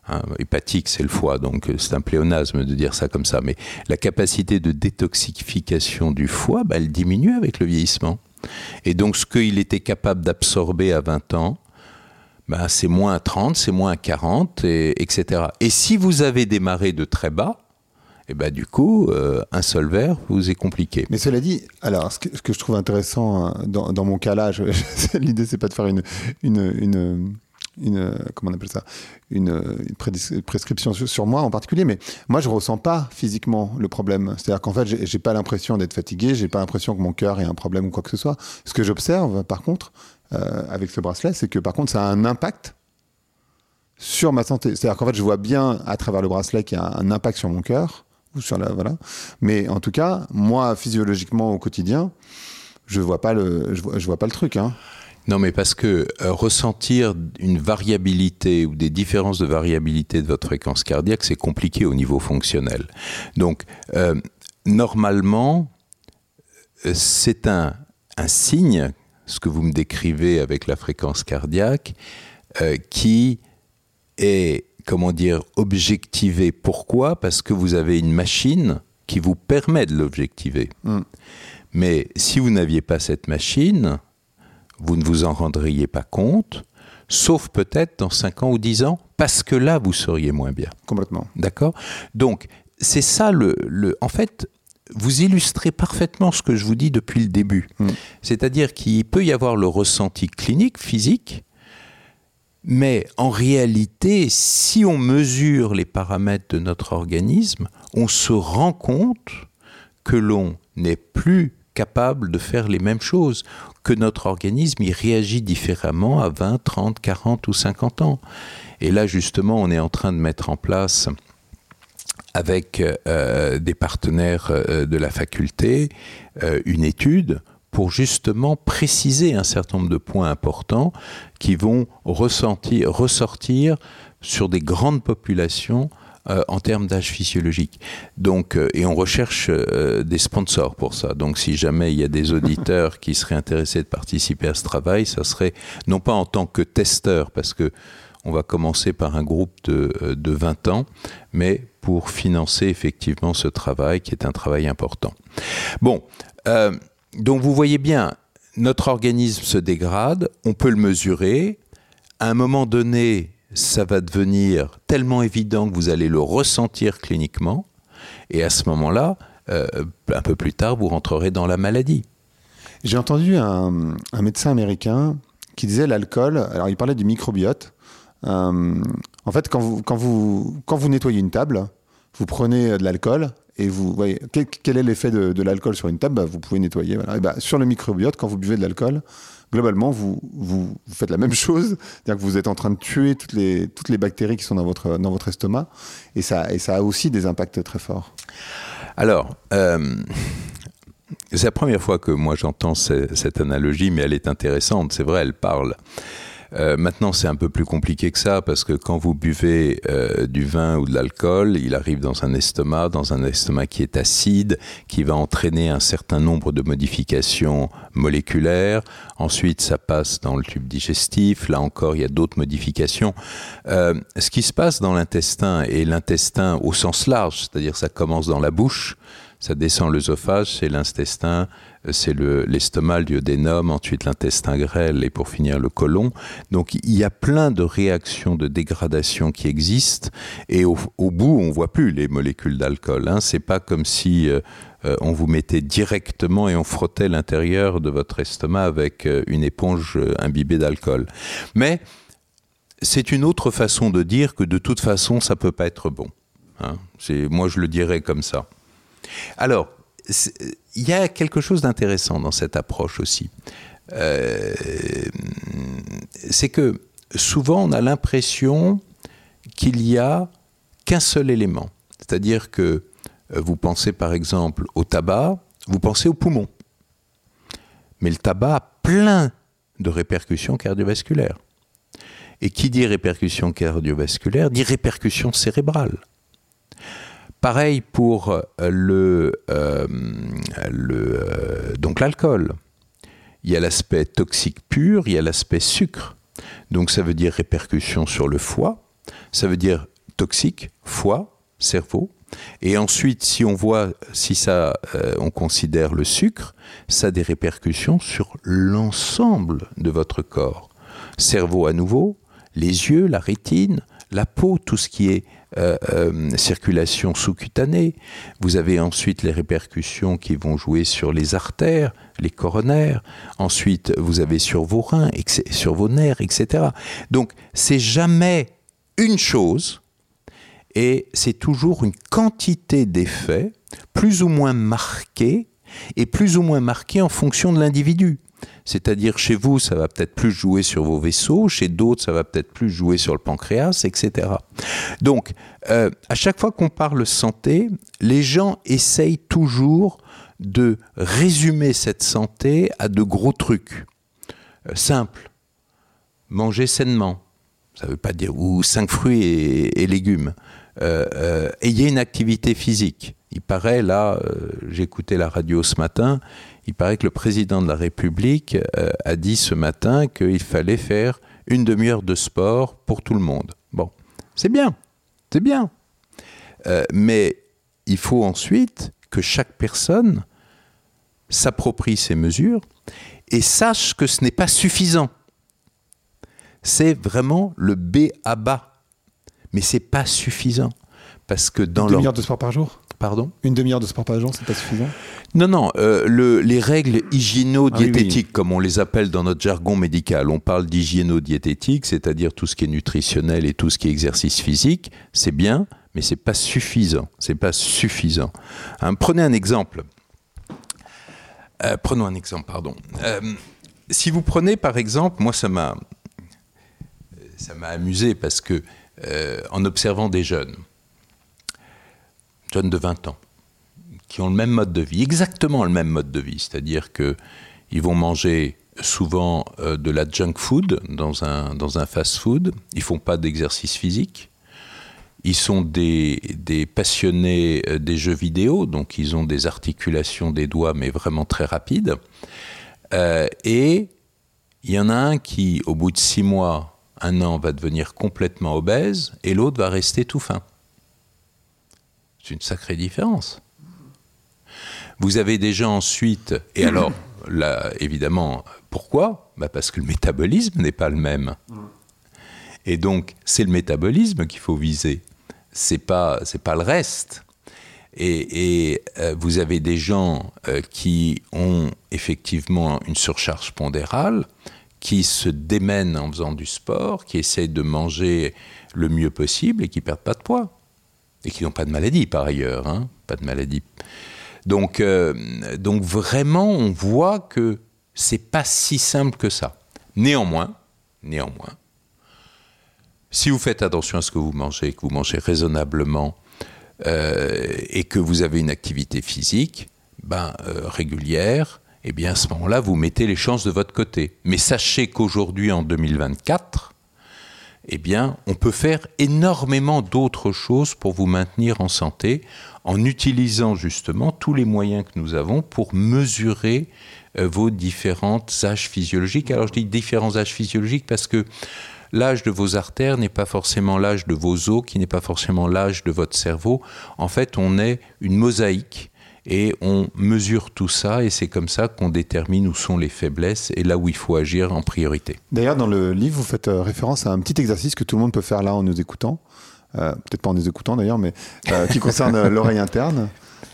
hein, hépatique c'est le foie, donc euh, c'est un pléonasme de dire ça comme ça, mais la capacité de détoxification du foie, bah, elle diminue avec le vieillissement. Et donc ce qu'il était capable d'absorber à 20 ans, bah, c'est moins à 30, c'est moins à 40, et, etc. Et si vous avez démarré de très bas, et ben du coup, euh, un seul verre vous est compliqué. Mais cela dit, alors ce que, je trouve intéressant hein, dans, mon cas là, l'idée c'est pas de faire une, une, une, comment on appelle ça, une, une prescription sur, moi en particulier, mais moi je ressens pas physiquement le problème. C'est-à-dire qu'en fait, j'ai pas l'impression d'être fatigué, j'ai pas l'impression que mon cœur ait un problème ou quoi que ce soit. Ce que j'observe, par contre, euh, avec ce bracelet, c'est que par contre, ça a un impact sur ma santé. C'est-à-dire qu'en fait, je vois bien à travers le bracelet qu'il y a un impact sur mon cœur sur la voilà. Mais en tout cas, moi physiologiquement au quotidien, je vois pas le je vois, pas le truc hein. Non, mais parce que euh, ressentir une variabilité ou des différences de variabilité de votre fréquence cardiaque, c'est compliqué au niveau fonctionnel. Donc, euh, normalement, euh, c'est un, un, signe, ce que vous me décrivez avec la fréquence cardiaque, qui est comment dire, objectiver. Pourquoi Parce que vous avez une machine qui vous permet de l'objectiver. Mm. Mais si vous n'aviez pas cette machine, vous ne vous en rendriez pas compte, sauf peut-être dans 5 ans ou 10 ans, parce que là, vous seriez moins bien. Complètement. D'accord? Donc, c'est ça le, le... En fait, vous illustrez parfaitement ce que je vous dis depuis le début. Mm. C'est-à-dire qu'il peut y avoir le ressenti clinique, physique, mais en réalité, si on mesure les paramètres de notre organisme, on se rend compte que l'on n'est plus capable de faire les mêmes choses, que notre organisme y réagit différemment à 20, 30, 40 ou 50 ans. Et là, justement, on est en train de mettre en place avec euh, des partenaires euh, de la faculté euh, une étude pour justement préciser un certain nombre de points importants qui vont ressortir sur des grandes populations euh, en termes d'âge physiologique. Donc, euh, et on recherche euh, des sponsors pour ça. Donc, si jamais il y a des auditeurs qui seraient intéressés de participer à ce travail, ça serait non pas en tant que testeur, parce que on va commencer par un groupe de, de 20 ans, mais pour financer effectivement ce travail qui est un travail important. Bon, donc vous voyez bien, notre organisme se dégrade, on peut le mesurer. À un moment donné, ça va devenir tellement évident que vous allez le ressentir cliniquement. Et à ce moment-là, euh, un peu plus tard, vous rentrerez dans la maladie. J'ai entendu un, médecin américain qui disait l'alcool, alors il parlait du microbiote. Euh, en fait, quand vous, nettoyez une table, vous prenez de l'alcool et vous voyez quel, est l'effet de, l'alcool sur une table? Bah, Vous pouvez nettoyer. Et bah, sur le microbiote, quand vous buvez de l'alcool, globalement, vous, faites la même chose. C'est-à-dire que vous êtes en train de tuer toutes les, bactéries qui sont dans votre, estomac. Et ça, et ça a aussi des impacts très forts. Alors, euh, c'est la première fois que moi j'entends cette analogie, mais elle est intéressante. C'est vrai, elle parle. Euh, maintenant, c'est un peu plus compliqué que ça parce que quand vous buvez euh, du vin ou de l'alcool, il arrive dans un estomac, dans un estomac qui est acide, qui va entraîner un certain nombre de modifications moléculaires. Ensuite, ça passe dans le tube digestif. Là encore, il y a d'autres modifications. Euh, ce qui se passe dans l'intestin et l'intestin au sens large, c'est-à-dire ça commence dans la bouche, ça descend l'œsophage, c'est l'intestin, c'est l'estomac, le, duodénum, ensuite l'intestin grêle et pour finir le côlon. Donc il y a plein de réactions de dégradation qui existent et au, bout on voit plus les molécules d'alcool. Hein. C'est pas comme si euh, euh, on vous mettait directement et on frottait l'intérieur de votre estomac avec euh, une éponge imbibée d'alcool. Mais c'est une autre façon de dire que de toute façon ça peut pas être bon. Hein. Moi je le dirais comme ça. Alors, il y a quelque chose d'intéressant dans cette approche aussi. Euh, c'est que souvent on a l'impression qu'il y a qu'un seul élément. C'est-à-dire que euh, vous pensez par exemple au tabac, vous pensez au poumon. Mais le tabac a plein de répercussions cardiovasculaires. Et qui dit répercussions cardiovasculaires dit répercussions cérébrales. Pareil pour euh, le, euh, euh, donc l'alcool. Il y a l'aspect toxique pur, il y a l'aspect sucre. Donc ça veut dire répercussion sur le foie, ça veut dire toxique, foie, cerveau. Et ensuite, si on voit, si ça, on considère le sucre, ça a des répercussions sur l'ensemble de votre corps. Cerveau à nouveau, les yeux, la rétine, la peau, tout ce qui est euh, euh, circulation sous-cutanée. Vous avez ensuite les répercussions qui vont jouer sur les artères, les coronaires. Ensuite, vous avez sur vos reins, sur vos nerfs, etc. Donc, c'est jamais une chose et c'est toujours une quantité d'effets plus ou moins marqués et plus ou moins marqués en fonction de l'individu. C'est-à-dire chez vous, ça va peut-être plus jouer sur vos vaisseaux, chez d'autres, ça va peut-être plus jouer sur le pancréas, etc. Donc, euh, à chaque fois qu'on parle santé, les gens essayent toujours de résumer cette santé à de gros trucs euh, simples. Manger sainement, ça ne veut pas dire ou cinq fruits et, légumes. Euh, ayez une activité physique. Il paraît, là, j'écoutais la radio ce matin, il paraît que le président de la République euh, a dit ce matin qu'il fallait faire une demi-heure de sport pour tout le monde. Bon, c'est bien, c'est bien. Euh, mais il faut ensuite que chaque personne s'approprie ces mesures et sache que ce n'est pas suffisant. C'est vraiment le B à bas. Mais c'est pas suffisant. Parce que dans Une demi-heure de sport par jour? Pardon Une demi-heure de sport par jour, c'est pas suffisant Non, non. Euh, les règles hygiéno-diététiques, ah comme on les appelle dans notre jargon médical, on parle d'hygiéno-diététique, c'est-à-dire tout ce qui est nutritionnel et tout ce qui est exercice physique, c'est bien, mais c'est pas suffisant. C'est pas suffisant. Hein, prenez un exemple. Euh, prenons un exemple, pardon. Euh, si vous prenez par exemple, moi ça m'a ça m'a amusé parce que en observant des jeunes, jeunes de 20 ans, qui ont le même mode de vie, exactement le même mode de vie, c'est-à-dire qu'ils vont manger souvent euh, de la junk food dans un, dans un fast-food, ils font pas d'exercice physique, ils sont des, des, passionnés euh, des jeux vidéo, donc ils ont des articulations des doigts, mais vraiment très rapides. Euh, et il y en a un qui, au bout de six mois, un an, va devenir complètement obèse, et l'autre va rester tout fin. C'est une sacrée différence. Vous avez des gens ensuite, et alors, là, évidemment, pourquoi? Bah Parce que le métabolisme n'est pas le même. Et donc, c'est le métabolisme qu'il faut viser. C'est pas, c'est pas le reste. Et, euh, vous avez des gens euh, qui ont effectivement une surcharge pondérale, qui se démènent en faisant du sport, qui essayent de manger le mieux possible et qui perdent pas de poids et qui n'ont pas de maladie par ailleurs, hein, pas de maladie. Donc, euh, donc vraiment, on voit que c'est pas si simple que ça. Néanmoins, néanmoins, si vous faites attention à ce que vous mangez, que vous mangez raisonnablement, et que vous avez une activité physique ben, régulière, eh bien à ce moment-là, vous mettez les chances de votre côté. Mais sachez qu'aujourd'hui, en 2024, eh bien, on peut faire énormément d'autres choses pour vous maintenir en santé en utilisant justement tous les moyens que nous avons pour mesurer euh, vos différents âges physiologiques. Alors je dis différents âges physiologiques parce que l'âge de vos artères n'est pas forcément l'âge de vos os, qui n'est pas forcément l'âge de votre cerveau. En fait, on est une mosaïque et on mesure tout ça et c'est comme ça qu'on détermine où sont les faiblesses et là où il faut agir en priorité. D'ailleurs, dans le livre, vous faites euh, référence à un petit exercice que tout le monde peut faire là en nous écoutant, euh, peut-être pas en nous écoutant d'ailleurs, mais euh, qui concerne l'oreille interne.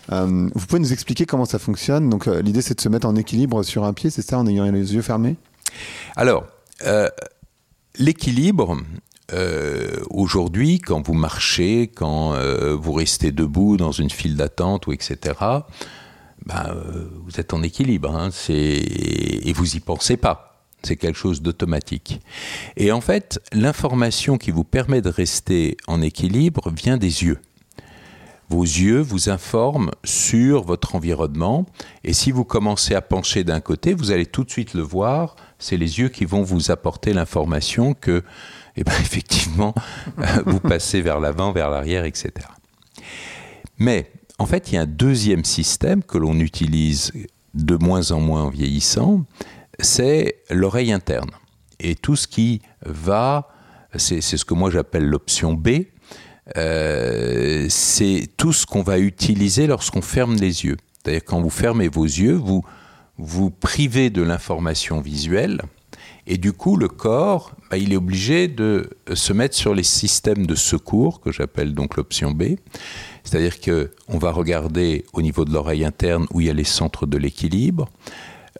vous pouvez nous expliquer comment ça fonctionne? Donc l'idée c'est de se mettre en équilibre sur un pied, c'est ça, en ayant les yeux fermés? Alors, l'équilibre, euh, aujourd'hui, quand vous marchez, quand euh, vous restez debout dans une file d'attente ou etc., ben, euh, vous êtes en équilibre hein, et vous y pensez pas. C'est quelque chose d'automatique. Et en fait, l'information qui vous permet de rester en équilibre vient des yeux. Vos yeux vous informent sur votre environnement et si vous commencez à pencher d'un côté, vous allez tout de suite le voir. C'est les yeux qui vont vous apporter l'information que et eh bien effectivement, euh, vous passez vers l'avant, vers l'arrière, etc. Mais en fait, il y a un deuxième système que l'on utilise de moins en moins en vieillissant, c'est l'oreille interne. Et tout ce qui va, c'est ce que moi j'appelle l'option B, euh, c'est tout ce qu'on va utiliser lorsqu'on ferme les yeux. C'est-à-dire quand vous fermez vos yeux, vous vous privez de l'information visuelle, et du coup, le corps, bah, il est obligé de se mettre sur les systèmes de secours, que j'appelle donc l'option B. C'est-à-dire qu'on va regarder au niveau de l'oreille interne où il y a les centres de l'équilibre.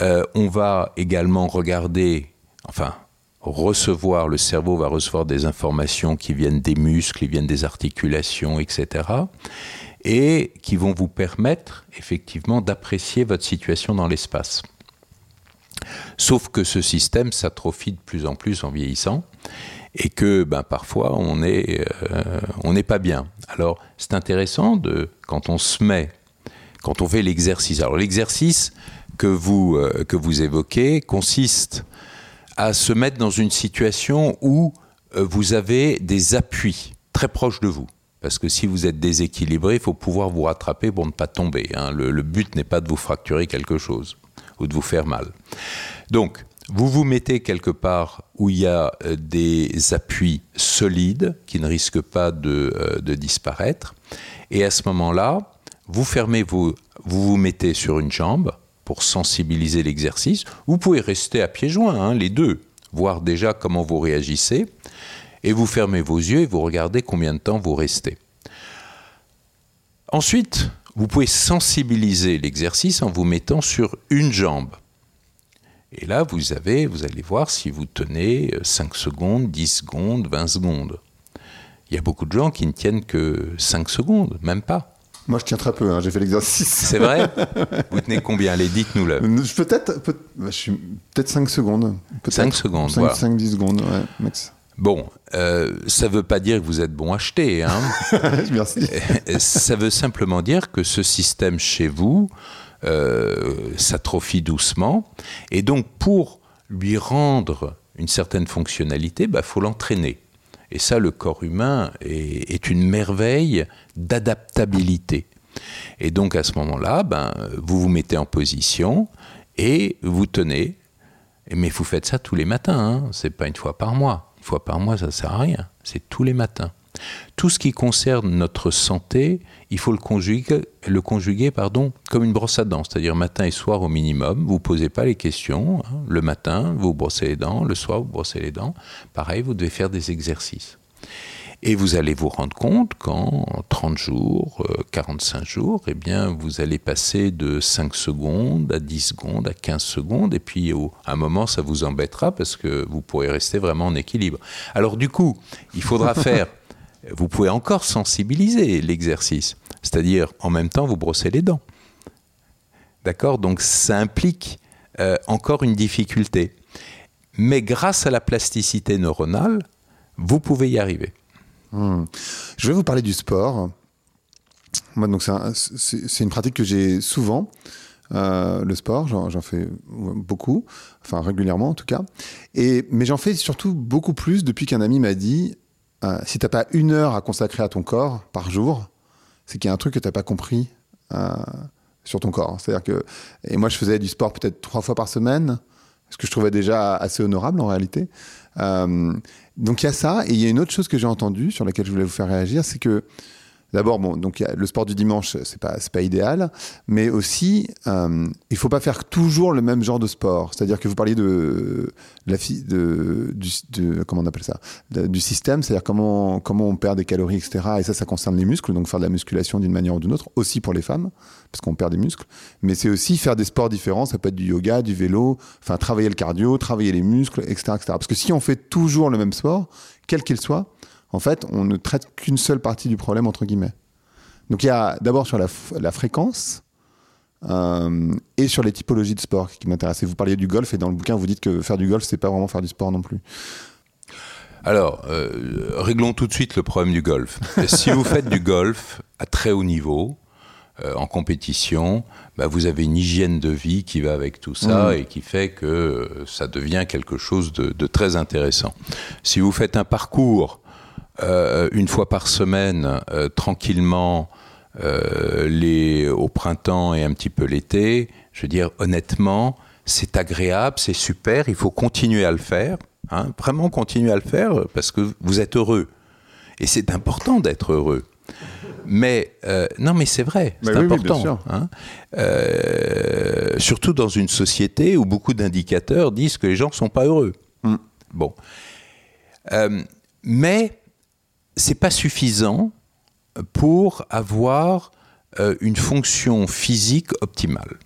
Euh, on va également regarder, enfin, recevoir, le cerveau va recevoir des informations qui viennent des muscles, qui viennent des articulations, etc. Et qui vont vous permettre effectivement d'apprécier votre situation dans l'espace. Sauf que ce système s'atrophie de plus en plus en vieillissant et que ben, parfois on n'est euh, pas bien. Alors c'est intéressant de, quand on se met, quand on fait l'exercice. Alors l'exercice que vous, euh, évoquez consiste à se mettre dans une situation où euh, vous avez des appuis très proches de vous. Parce que si vous êtes déséquilibré, il faut pouvoir vous rattraper pour ne pas tomber. Hein. le but n'est pas de vous fracturer quelque chose ou de vous faire mal. Donc, vous vous mettez quelque part où il y a euh, des appuis solides qui ne risquent pas euh, de, disparaître. Et à ce moment-là, vous vous mettez sur une jambe pour sensibiliser l'exercice. Vous pouvez rester à pieds joints, hein, les deux, voir déjà comment vous réagissez. Et vous fermez vos yeux et vous regardez combien de temps vous restez. Ensuite, vous pouvez sensibiliser l'exercice en vous mettant sur une jambe. Et là, vous avez, vous allez voir si vous tenez 5 secondes, 10 secondes, 20 secondes. Il y a beaucoup de gens qui ne tiennent que 5 secondes, même pas. Moi, je tiens très peu, hein, j'ai fait l'exercice. C'est vrai Vous tenez combien? Allez, dites-nous-le. Peut-être peut, bah, peut 5 secondes. Peut 5 secondes, 5, voilà. 5-10 secondes, ouais, max. Bon, euh, ça ne veut pas dire que vous êtes bon à acheter. Hein. Merci. ça veut simplement dire que ce système chez vous euh, s'atrophie doucement. Et donc, pour lui rendre une certaine fonctionnalité, il bah, faut l'entraîner. Et ça, le corps humain est, est une merveille d'adaptabilité. Et donc, à ce moment-là, ben, vous vous mettez en position et vous tenez. Mais vous faites ça tous les matins, hein. c'est pas une fois par mois fois par mois, ça ne sert à rien. C'est tous les matins. Tout ce qui concerne notre santé, il faut le conjuguer, le pardon, comme une brosse à dents, c'est-à-dire matin et soir au minimum. Vous ne posez pas les questions. Hein. Le matin, vous brossez les dents. Le soir, vous brossez les dents. Pareil, vous devez faire des exercices. Et vous allez vous rendre compte qu'en 30 jours, 45 euh, jours, eh bien, vous allez passer de 5 secondes à 10 secondes, à 15 secondes, et puis à un moment, ça vous embêtera parce que vous pourrez rester vraiment en équilibre. Alors du coup, il faudra faire, vous pouvez encore sensibiliser l'exercice, c'est-à-dire en même temps, vous brossez les dents. D'accord? Donc ça implique euh, encore une difficulté. Mais grâce à la plasticité neuronale, vous pouvez y arriver. Hmm. Je vais vous parler du sport. Moi, donc c'est une pratique que j'ai souvent. Euh, le sport, j'en fais beaucoup, enfin régulièrement en tout cas. Et, mais j'en fais surtout beaucoup plus depuis qu'un ami m'a dit euh, si t'as pas une heure à consacrer à ton corps par jour, c'est qu'il y a un truc que t'as pas compris euh, sur ton corps. C'est-à-dire que et moi je faisais du sport peut-être trois fois par semaine, ce que je trouvais déjà assez honorable en réalité. Donc il y a ça et il y a une autre chose que j'ai entendue sur laquelle je voulais vous faire réagir, c'est que D'abord, bon, donc le sport du dimanche, c'est pas pas idéal, mais aussi euh, il faut pas faire toujours le même genre de sport. C'est-à-dire que vous parliez de la de, du, comment on appelle ça, du système, c'est-à-dire comment comment on perd des calories, etc. Et ça, ça concerne les muscles, donc faire de la musculation d'une manière ou d'une autre, aussi pour les femmes, parce qu'on perd des muscles. Mais c'est aussi faire des sports différents. Ça peut être du yoga, du vélo, enfin travailler le cardio, travailler les muscles, etc., etc. Parce que si on fait toujours le même sport, quel qu'il soit, en fait, on ne traite qu'une seule partie du problème, entre guillemets. Donc il y a d'abord sur la, fréquence euh, et sur les typologies de sport qui m'intéressent. Vous parliez du golf et dans le bouquin, vous dites que faire du golf, c'est pas vraiment faire du sport non plus. Alors, euh, réglons tout de suite le problème du golf. si vous faites du golf à très haut niveau, euh, en compétition, bah, vous avez une hygiène de vie qui va avec tout ça mmh. et qui fait que ça devient quelque chose de, de, très intéressant. Si vous faites un parcours euh, une fois par semaine, euh, tranquillement, euh, les, au printemps et un petit peu l'été, je veux dire, honnêtement, c'est agréable, c'est super, il faut continuer à le faire, hein, vraiment continuer à le faire parce que vous êtes heureux. Et c'est important d'être heureux. Mais non, mais c'est vrai, c'est important. Hein. surtout dans une société où beaucoup d'indicateurs disent que les gens ne sont pas heureux. Mm. Bon. mais c'est pas suffisant pour avoir euh, une fonction physique optimale.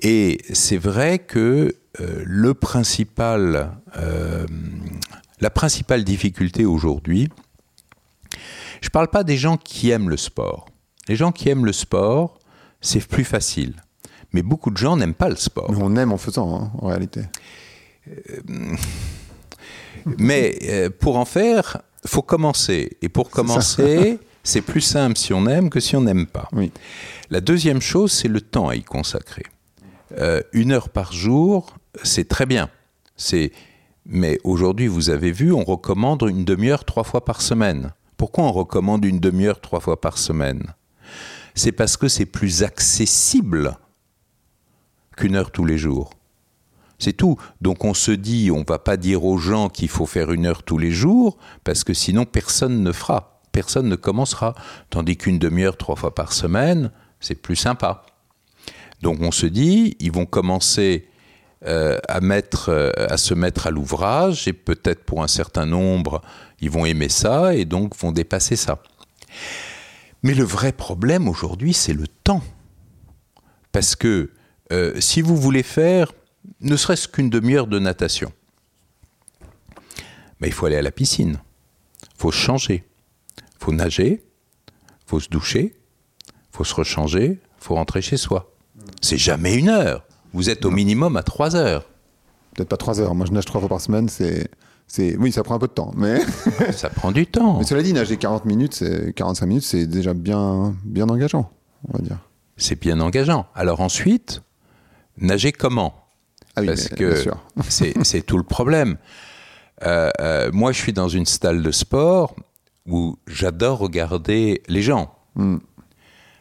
Et c'est vrai que euh, le principal, euh, la principale difficulté aujourd'hui, je ne parle pas des gens qui aiment le sport. Les gens qui aiment le sport, c'est plus facile. Mais beaucoup de gens n'aiment pas le sport. Mais on aime en faisant, hein, en réalité. mais pour en faire, faut commencer. Et pour commencer, c'est plus simple si on aime que si on n'aime pas. Oui. La deuxième chose, c'est le temps à y consacrer. Euh, une heure par jour, c'est très bien. C'est, mais aujourd'hui, vous avez vu, on recommande une demi-heure trois fois par semaine. Pourquoi on recommande une demi-heure trois fois par semaine? C'est parce que c'est plus accessible qu'une heure tous les jours. C'est tout. Donc on se dit, on va pas dire aux gens qu'il faut faire une heure tous les jours, parce que sinon personne ne fera, personne ne commencera. Tandis qu'une demi-heure trois fois par semaine, c'est plus sympa. Donc on se dit, ils vont commencer euh, euh, à se mettre à l'ouvrage, et peut-être pour un certain nombre, ils vont aimer ça, et donc vont dépasser ça. Mais le vrai problème aujourd'hui, c'est le temps. Parce que euh, si vous voulez faire ne serait-ce qu'une demi-heure de natation. Mais il faut aller à la piscine, il faut changer, il faut nager, il faut se doucher, il faut se rechanger, il faut rentrer chez soi. C'est jamais une heure. Vous êtes au minimum à trois heures. Peut-être pas trois heures. Moi, je nage trois fois par semaine. C'est, oui, ça prend un peu de temps, mais ça prend du temps. Mais cela dit, nager 40 minutes, c'est 45 minutes, c'est déjà bien, bien engageant, on va dire. C'est bien engageant. Alors ensuite, nager comment? Ah parce que c'est tout le problème. Euh, euh, moi, je suis dans une salle de sport où j'adore regarder les gens. Hmm.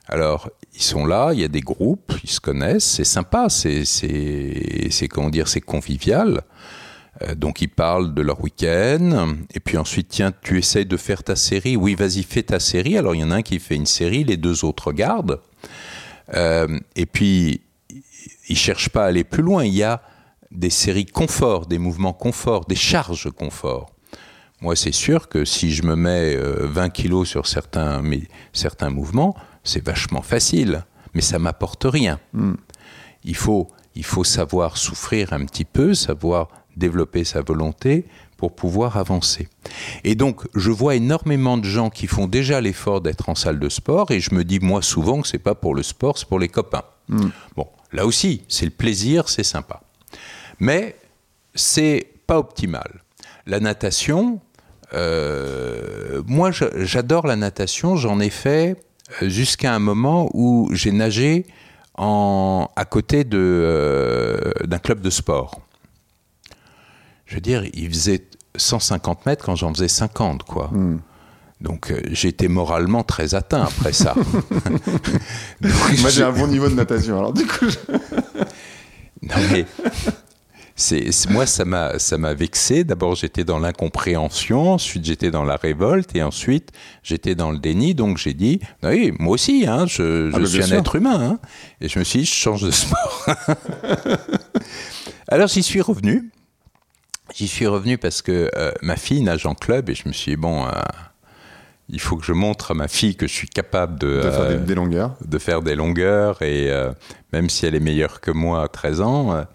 Alors, ils sont là, il y a des groupes, ils se connaissent, c'est sympa, c'est comment dire, c'est convivial. Euh, donc ils parlent de leur week-end, et puis ensuite, tiens, tu essayes de faire ta série. Oui, vas-y, fais ta série. Alors il y en a un qui fait une série, les deux autres regardent. et puis ils cherchent pas à aller plus loin. Il y a des séries confort, des mouvements confort, des charges confort. Moi, c'est sûr que si je me mets 20 euh, kilos sur certains, certains mouvements, c'est vachement facile, mais ça m'apporte rien. Hmm. Il, faut, il faut savoir souffrir un petit peu, savoir développer sa volonté pour pouvoir avancer. Et donc, je vois énormément de gens qui font déjà l'effort d'être en salle de sport, et je me dis moi souvent que c'est pas pour le sport, c'est pour les copains. Hmm. Bon, Là aussi, c'est le plaisir, c'est sympa. Mais c'est pas optimal. La natation, euh, moi j'adore la natation, j'en ai fait jusqu'à un moment où j'ai nagé en, à côté euh, d'un club de sport. Je veux dire, il faisait 150 mètres quand j'en faisais 50, quoi. Hmm. Donc euh, j'étais moralement très atteint après ça. Donc, Moi j'ai un bon niveau de natation, alors du coup. Je... non mais c'est, moi, ça m'a, ça m'a vexé. D'abord, j'étais dans l'incompréhension, ensuite j'étais dans la révolte, et ensuite j'étais dans le déni. Donc j'ai dit, oui, moi aussi, hein, je, je ah, suis un sûr. être humain. Hein. Et je me suis dit, je change de sport. Alors j'y suis revenu. J'y suis revenu parce que euh, ma fille nage en club, et je me suis dit, bon. Euh, il faut que je montre à ma fille que je suis capable de, de faire des, des, longueurs. De faire des longueurs, et euh, même si elle est meilleure que moi à 13 ans,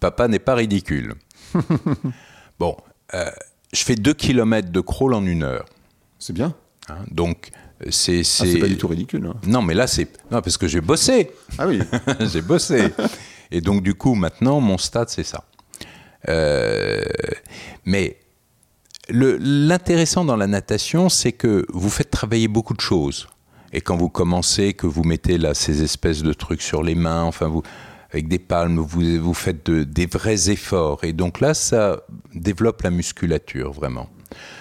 papa n'est pas ridicule. bon, euh, je fais 2 km de crawl en une heure. C'est bien. Hein, donc, c'est. C'est ah, pas du tout ridicule. Hein. Non, mais là, c'est. Non, parce que j'ai bossé. Ah oui. j'ai bossé. Et donc, du coup, maintenant, mon stade, c'est ça. Euh, mais l'intéressant dans la natation, c'est que vous faites travailler beaucoup de choses. Et quand vous commencez, que vous mettez là ces espèces de trucs sur les mains, enfin, vous, avec des palmes, vous, vous faites de, des vrais efforts. Et donc là, ça développe la musculature, vraiment.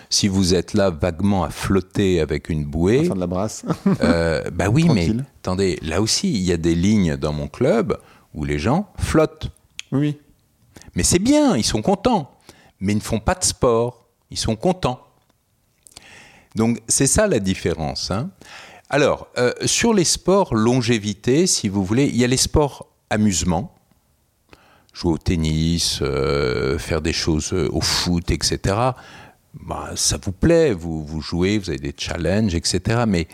Si vous êtes là vaguement à flotter avec une bouée. de la brasse. euh, bah oui, mais attendez, là aussi, il y a des lignes dans mon club où les gens flottent. Oui. Mais c'est bien, ils sont contents. Mais ils ne font pas de sport. Ils sont contents. Donc c'est ça la différence. Hein. Alors, euh, sur les sports longévité, si vous voulez, il y a les sports amusement, jouer au tennis, euh, faire des choses euh, au foot, etc. Bah, ça vous plaît, vous, vous jouez, vous avez des challenges, etc. Mais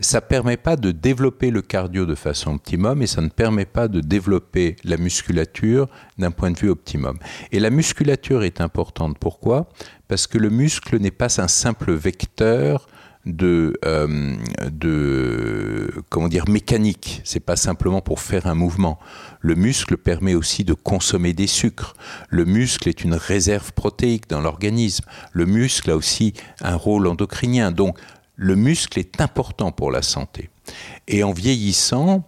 ça ne permet pas de développer le cardio de façon optimum et ça ne permet pas de développer la musculature d'un point de vue optimum. Et la musculature est importante. Pourquoi? Parce que le muscle n'est pas un simple vecteur de, euh, de comment dire mécanique. C'est pas simplement pour faire un mouvement. Le muscle permet aussi de consommer des sucres. Le muscle est une réserve protéique dans l'organisme. Le muscle a aussi un rôle endocrinien. Donc le muscle est important pour la santé. Et en vieillissant,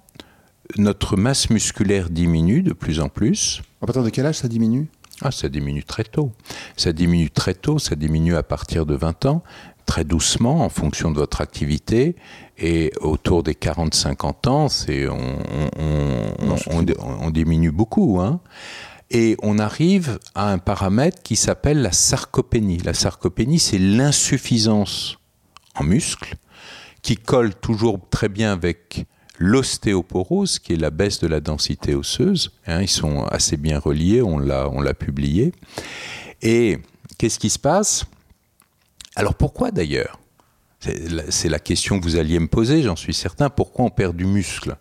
notre masse musculaire diminue de plus en plus. À partir de quel âge ça diminue? Ah, ça diminue très tôt. Ça diminue très tôt, ça diminue à partir de 20 ans, très doucement en fonction de votre activité. Et autour des 40-50 ans, c'est, on, on, on, on, diminue beaucoup. Hein. Et on arrive à un paramètre qui s'appelle la sarcopénie. La sarcopénie, c'est l'insuffisance en muscles qui colle toujours très bien avec l'ostéoporose, qui est la baisse de la densité osseuse. Hein, ils sont assez bien reliés, on l'a, on l'a publié. Et qu'est-ce qui se passe? Alors pourquoi d'ailleurs? C'est la question que vous alliez me poser, j'en suis certain. Pourquoi on perd du muscle?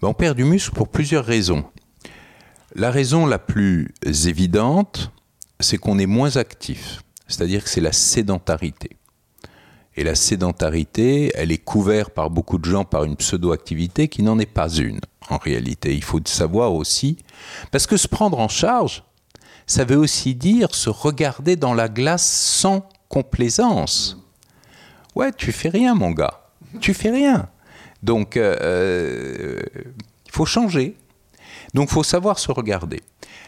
Ben, On perd du muscle pour plusieurs raisons. La raison la plus évidente, c'est qu'on est moins actif. C'est-à-dire que c'est la sédentarité. Et la sédentarité, elle est couverte par beaucoup de gens par une pseudo-activité qui n'en est pas une, en réalité. Il faut savoir aussi, parce que se prendre en charge, ça veut aussi dire se regarder dans la glace sans complaisance. Ouais, tu fais rien, mon gars. Tu fais rien. Donc, euh, euh, il faut changer. Donc, il faut savoir se regarder.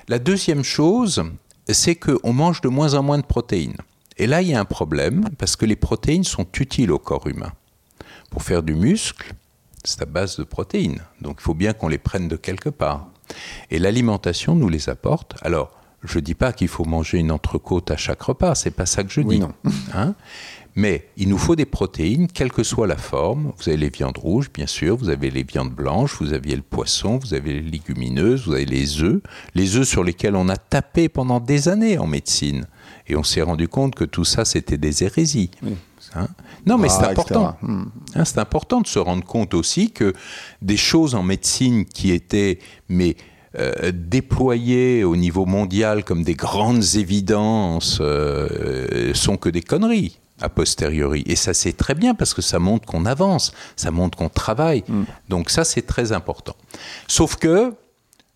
La deuxième chose, c'est qu'on mange de moins en moins de protéines. Et là, il y a un problème, parce que les protéines sont utiles au corps humain. Pour faire du muscle, c'est à base de protéines. Donc, il faut bien qu'on les prenne de quelque part. Et l'alimentation nous les apporte. Alors, je ne dis pas qu'il faut manger une entrecôte à chaque repas, c'est pas ça que je dis. non. Hein Mais il nous faut des protéines, quelle que soit la forme. Vous avez les viandes rouges, bien sûr, vous avez les viandes blanches, vous avez le poisson, vous avez les légumineuses, vous avez les œufs, les œufs sur lesquels on a tapé pendant des années en médecine. Et on s'est rendu compte que tout ça, c'était des hérésies. Hein? Non, mais ah, c'est important. Hmm. Hein, c'est important de se rendre compte aussi que des choses en médecine qui étaient mais euh, déployés au niveau mondial comme des grandes évidences euh, sont que des conneries a posteriori. Et ça, c'est très bien parce que ça montre qu'on avance, ça montre qu'on travaille. Mm. Donc ça, c'est très important. Sauf que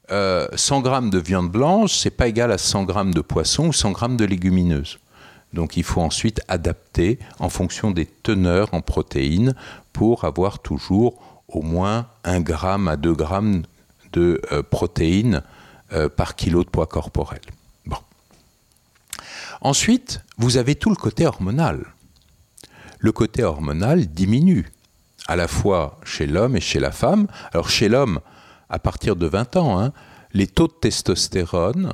100 euh, grammes de viande blanche, c'est pas égal à 100 grammes de poisson ou 100 grammes de légumineuses. Donc il faut ensuite adapter en fonction des teneurs en protéines pour avoir toujours au moins 1 gramme à 2 grammes de euh, protéines euh, par kilo de poids corporel. Ensuite, vous avez tout le côté hormonal. Le côté hormonal diminue, à la fois chez l'homme et chez la femme. Alors chez l'homme, à partir de 20 ans, hein, les taux de testostérone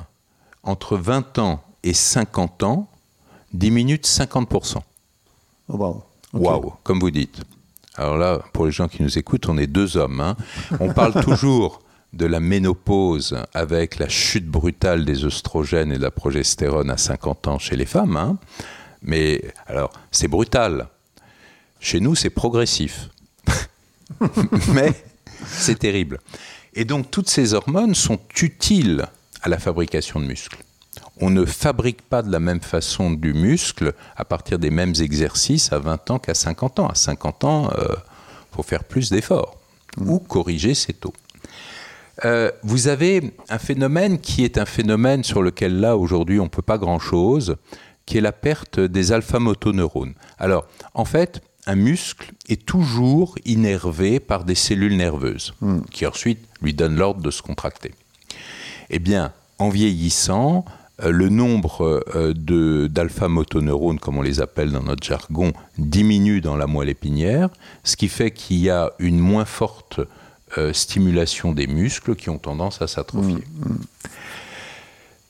entre 20 ans et 50 ans diminuent de 50%. Waouh, wow, comme vous dites. Alors là, pour les gens qui nous écoutent, on est deux hommes. Hein. On parle toujours de la ménopause avec la chute brutale des oestrogènes et de la progestérone à 50 ans chez les femmes. Hein. Mais alors, c'est brutal. Chez nous, c'est progressif. Mais c'est terrible. Et donc, toutes ces hormones sont utiles à la fabrication de muscles. On ne fabrique pas de la même façon du muscle à partir des mêmes exercices à 20 ans qu'à 50 ans. À 50 ans, il euh, faut faire plus d'efforts mmh. ou corriger ses taux. Euh, vous avez un phénomène qui est un phénomène sur lequel là aujourd'hui on ne peut pas grand-chose, qui est la perte des alpha-motoneurones. Alors en fait, un muscle est toujours innervé par des cellules nerveuses mmh. qui ensuite lui donnent l'ordre de se contracter. Eh bien, en vieillissant, euh, le nombre euh, d'alpha-motoneurones, comme on les appelle dans notre jargon, diminue dans la moelle épinière, ce qui fait qu'il y a une moins forte euh, stimulation des muscles qui ont tendance à s'atrophier. Mmh,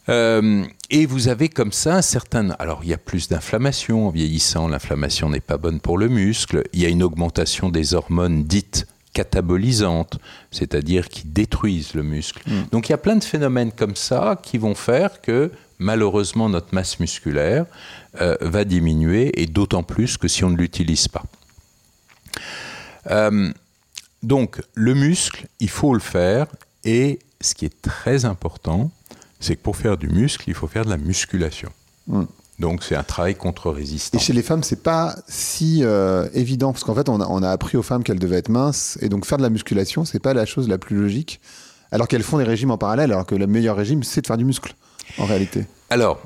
mmh. et vous avez comme ça un certain... Alors il y a plus d'inflammation en vieillissant, l'inflammation n'est pas bonne pour le muscle, il y a une augmentation des hormones dites catabolisantes, c'est-à-dire qui détruisent le muscle. Hmm. Donc il y a plein de phénomènes comme ça qui vont faire que malheureusement notre masse musculaire euh, va diminuer et d'autant plus que si on ne l'utilise pas. Euh, donc le muscle, il faut le faire et ce qui est très important, c'est que pour faire du muscle, il faut faire de la musculation. Hmm. Donc c'est un travail contre-résistant. Et chez les femmes, c'est pas si euh, évident parce qu'en fait, on a, appris aux femmes qu'elles devaient être minces et donc faire de la musculation, c'est pas la chose la plus logique. Alors qu'elles font des régimes en parallèle, alors que le meilleur régime, c'est de faire du muscle, en réalité. Alors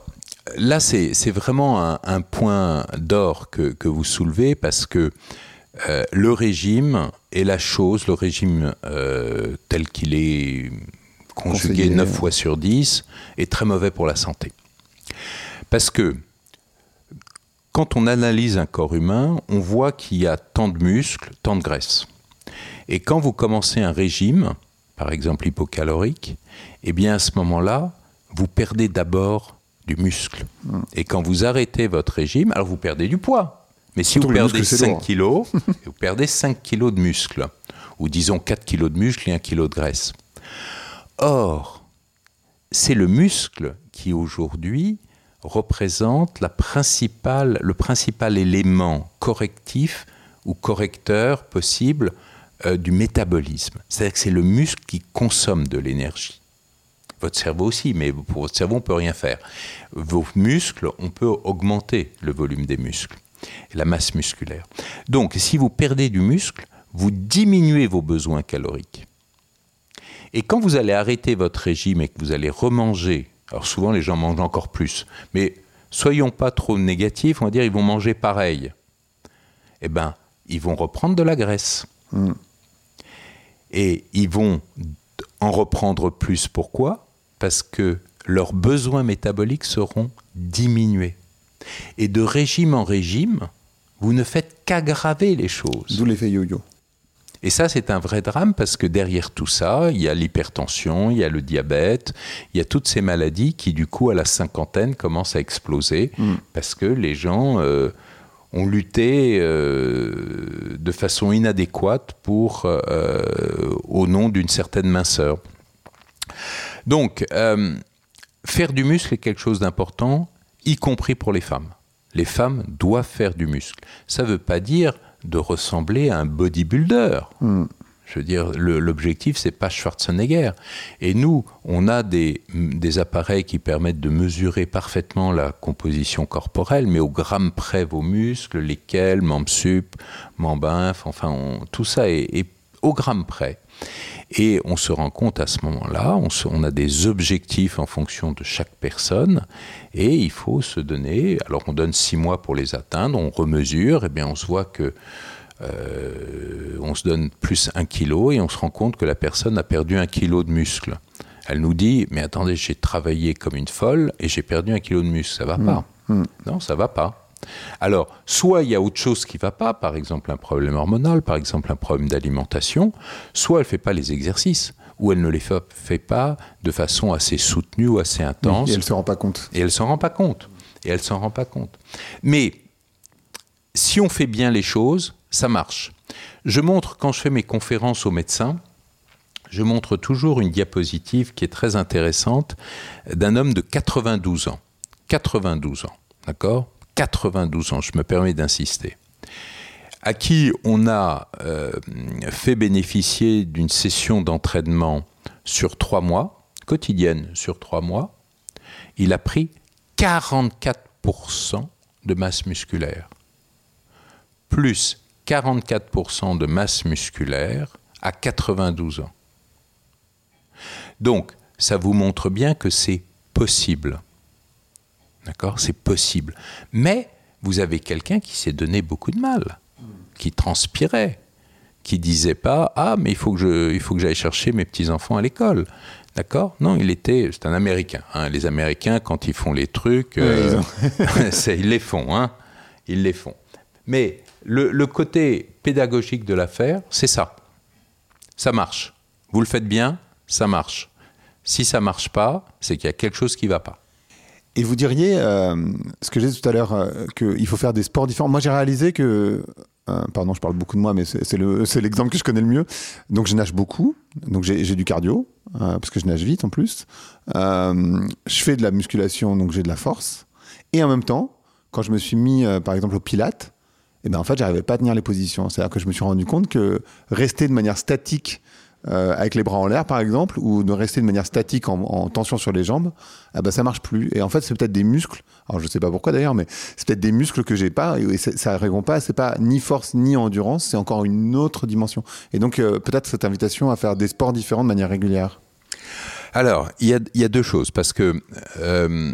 là, c'est vraiment un, point d'or que, vous soulevez parce que euh, le régime est la chose, le régime euh, tel qu'il est conjugué 9 fois sur 10 est très mauvais pour la santé. Parce que quand on analyse un corps humain, on voit qu'il y a tant de muscles, tant de graisse. Et quand vous commencez un régime, par exemple hypocalorique, eh bien à ce moment-là, vous perdez d'abord du muscle. Et quand vous arrêtez votre régime, alors vous perdez du poids. Mais si vous perdez 5 kilos, vous perdez 5 kilos de muscle, ou disons 4 kilos de muscle et 1 kilo de graisse. Or, c'est le muscle qui aujourd'hui représente le principal élément correctif ou correcteur possible euh, du métabolisme. C'est-à-dire que c'est le muscle qui consomme de l'énergie. Votre cerveau aussi, mais pour votre cerveau, on ne peut rien faire. Vos muscles, on peut augmenter le volume des muscles, la masse musculaire. Donc, si vous perdez du muscle, vous diminuez vos besoins caloriques. Et quand vous allez arrêter votre régime et que vous allez remanger alors souvent, les gens mangent encore plus. Mais soyons pas trop négatifs, on va dire ils vont manger pareil. Eh bien, ils vont reprendre de la graisse. Hmm. Et ils vont en reprendre plus. Pourquoi? Parce que leurs besoins métaboliques seront diminués. Et de régime en régime, vous ne faites qu'aggraver les choses. D'où l'effet yo-yo. Et ça, c'est un vrai drame parce que derrière tout ça, il y a l'hypertension, il y a le diabète, il y a toutes ces maladies qui, du coup, à la cinquantaine, commencent à exploser mm. parce que les gens euh, ont lutté euh, de façon inadéquate pour, euh, au nom d'une certaine minceur. Donc, faire du muscle est quelque chose d'important, y compris pour les femmes. Les femmes doivent faire du muscle. Ça ne veut pas dire de ressembler à un bodybuilder. Hmm. Je veux dire, l'objectif, c'est pas Schwarzenegger. Et nous, on a des, appareils qui permettent de mesurer parfaitement la composition corporelle, mais au gramme près vos muscles, lesquels, membres sup, membres inf, enfin, tout ça est, au gramme près. Et on se rend compte à ce moment-là, on, on, a des objectifs en fonction de chaque personne, et il faut se donner, alors on donne six mois pour les atteindre, on remesure, et bien on se voit que euh, on se donne plus un kilo, et on se rend compte que la personne a perdu un kilo de muscle. Elle nous dit, mais attendez, j'ai travaillé comme une folle, et j'ai perdu un kilo de muscle, ça va Mmh. pas. Mmh. Non, ça va pas. Alors, soit il y a autre chose qui ne va pas, par exemple un problème hormonal, par exemple un problème d'alimentation, soit elle ne fait pas les exercices, ou elle ne les fait, pas de façon assez soutenue ou assez intense. Et elle ne se rend pas compte. Et elle s'en rend pas compte. Et elle s'en rend pas compte. Mais si on fait bien les choses, ça marche. Je montre, quand je fais mes conférences aux médecins, je montre toujours une diapositive qui est très intéressante d'un homme de 92 ans. 92 ans, d'accord? 92 ans, je me permets d'insister, à qui on a euh, fait bénéficier d'une session d'entraînement sur trois mois, quotidienne sur trois mois, il a pris 44% de masse musculaire, plus 44% de masse musculaire à 92 ans. Donc, ça vous montre bien que c'est possible. D'accord? C'est possible. Mais vous avez quelqu'un qui s'est donné beaucoup de mal, qui transpirait, qui disait pas Ah, mais il faut que, je, il faut que j'aille chercher mes petits-enfants à l'école. D'accord? Non, il était. C'est un Américain. Hein. Les Américains, quand ils font les trucs, euh, ils, ils, les font. Hein. Ils les font. Mais le, le côté pédagogique de l'affaire, c'est ça. Ça marche. Vous le faites bien, ça marche. Si ça marche pas, c'est qu'il y a quelque chose qui va pas. Et vous diriez, euh, ce que j'ai dit tout à l'heure, euh, qu'il faut faire des sports différents. Moi, j'ai réalisé que, euh, pardon, je parle beaucoup de moi, mais c'est l'exemple le, que je connais le mieux. Donc, je nage beaucoup, donc j'ai du cardio, parce que je nage vite en plus. Je fais de la musculation, donc j'ai de la force. Et en même temps, quand je me suis mis, par exemple, au pilate, et ben en fait, j'arrivais pas à tenir les positions. C'est-à-dire que je me suis rendu compte que rester de manière statique euh, avec les bras en l'air, par exemple, ou de rester de manière statique en, en tension sur les jambes, ah ben ça marche plus. Et en fait, c'est peut-être des muscles. Alors je sais pas pourquoi d'ailleurs, mais c'est peut-être des muscles que j'ai pas et ça répond pas. C'est pas ni force ni endurance, c'est encore une autre dimension. Et donc euh, peut-être cette invitation à faire des sports différents de manière régulière. Alors il y a, deux choses parce que euh,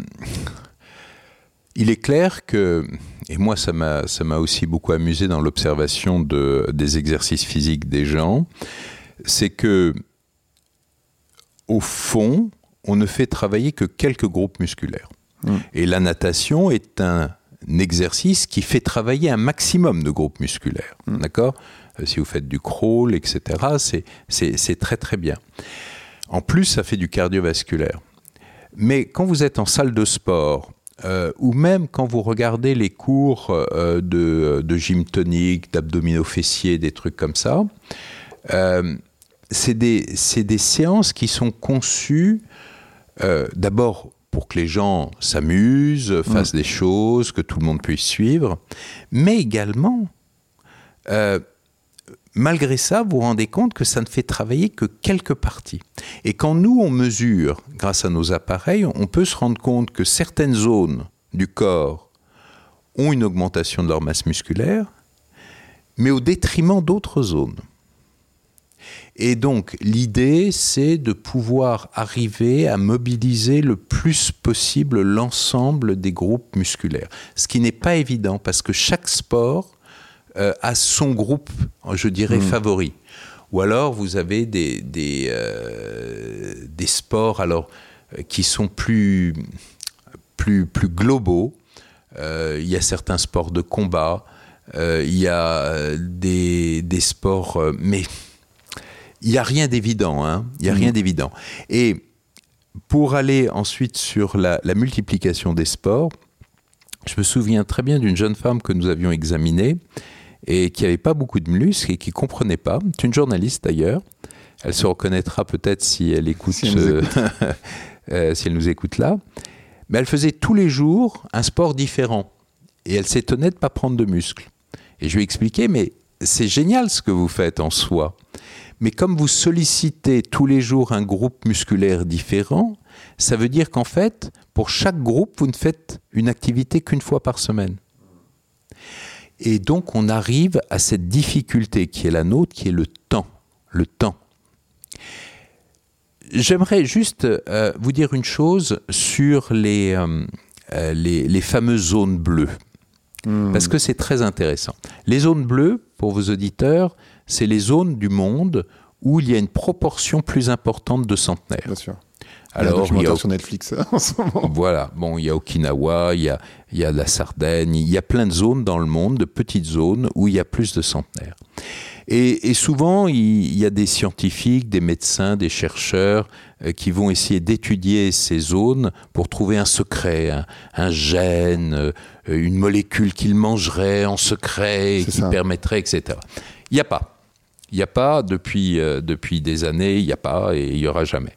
il est clair que et moi ça m'a ça m'a aussi beaucoup amusé dans l'observation de des exercices physiques des gens c'est que, au fond, on ne fait travailler que quelques groupes musculaires. Mmh. Et la natation est un exercice qui fait travailler un maximum de groupes musculaires. Mmh. D'accord? Si vous faites du crawl, etc., c'est très très bien. En plus, ça fait du cardiovasculaire. Mais quand vous êtes en salle de sport, euh, ou même quand vous regardez les cours euh, de, de gym tonique, d'abdominaux fessiers, des trucs comme ça, euh, c'est des, des, séances qui sont conçues euh, d'abord pour que les gens s'amusent, fassent mmh. des choses, que tout le monde puisse suivre, mais également, euh, malgré ça, vous vous rendez compte que ça ne fait travailler que quelques parties. Et quand nous, on mesure, grâce à nos appareils, on peut se rendre compte que certaines zones du corps ont une augmentation de leur masse musculaire, mais au détriment d'autres zones. Et donc, l'idée, c'est de pouvoir arriver à mobiliser le plus possible l'ensemble des groupes musculaires. Ce qui n'est pas évident parce que chaque sport euh, a son groupe, je dirais, mmh. favori. Ou alors, vous avez des, des, euh, des sports alors, qui sont plus, plus, plus globaux. Euh, il y a certains sports de combat, euh, il y a des, des sports... mais il n'y a rien d'évident, hein il n'y a mmh. rien d'évident. Et pour aller ensuite sur la, la, multiplication des sports, je me souviens très bien d'une jeune femme que nous avions examinée et qui n'avait pas beaucoup de muscles et qui ne comprenait pas. C'est une journaliste d'ailleurs. Elle se reconnaîtra peut-être si elle écoute, si elle, euh, euh, si elle nous écoute là. Mais elle faisait tous les jours un sport différent et elle s'étonnait de ne pas prendre de muscles. Et je lui ai expliqué, mais c'est génial ce que vous faites en soi. Mais comme vous sollicitez tous les jours un groupe musculaire différent, ça veut dire qu'en fait, pour chaque groupe, vous ne faites une activité qu'une fois par semaine. Et donc, on arrive à cette difficulté qui est la nôtre, qui est le temps. Le temps. J'aimerais juste euh, vous dire une chose sur les, euh, euh, les, les, fameuses zones bleues, mmh. parce que c'est très intéressant. Les zones bleues, pour vos auditeurs, c'est les zones du monde où il y a une proportion plus importante de centenaires. Bien sûr. Alors, il y a sur Netflix en ce moment. Voilà, bon, il y a Okinawa, il y a, il y a la Sardaigne, il y a plein de zones dans le monde, de petites zones où il y a plus de centenaires. Et, et souvent, il, y a des scientifiques, des médecins, des chercheurs euh, qui vont essayer d'étudier ces zones pour trouver un secret, un, un gène, euh, une molécule qu'ils mangeraient en secret et qui ça. permettrait, etc. Il n'y a pas. Il n'y a pas depuis, euh, depuis des années, il n'y a pas et il n'y aura jamais.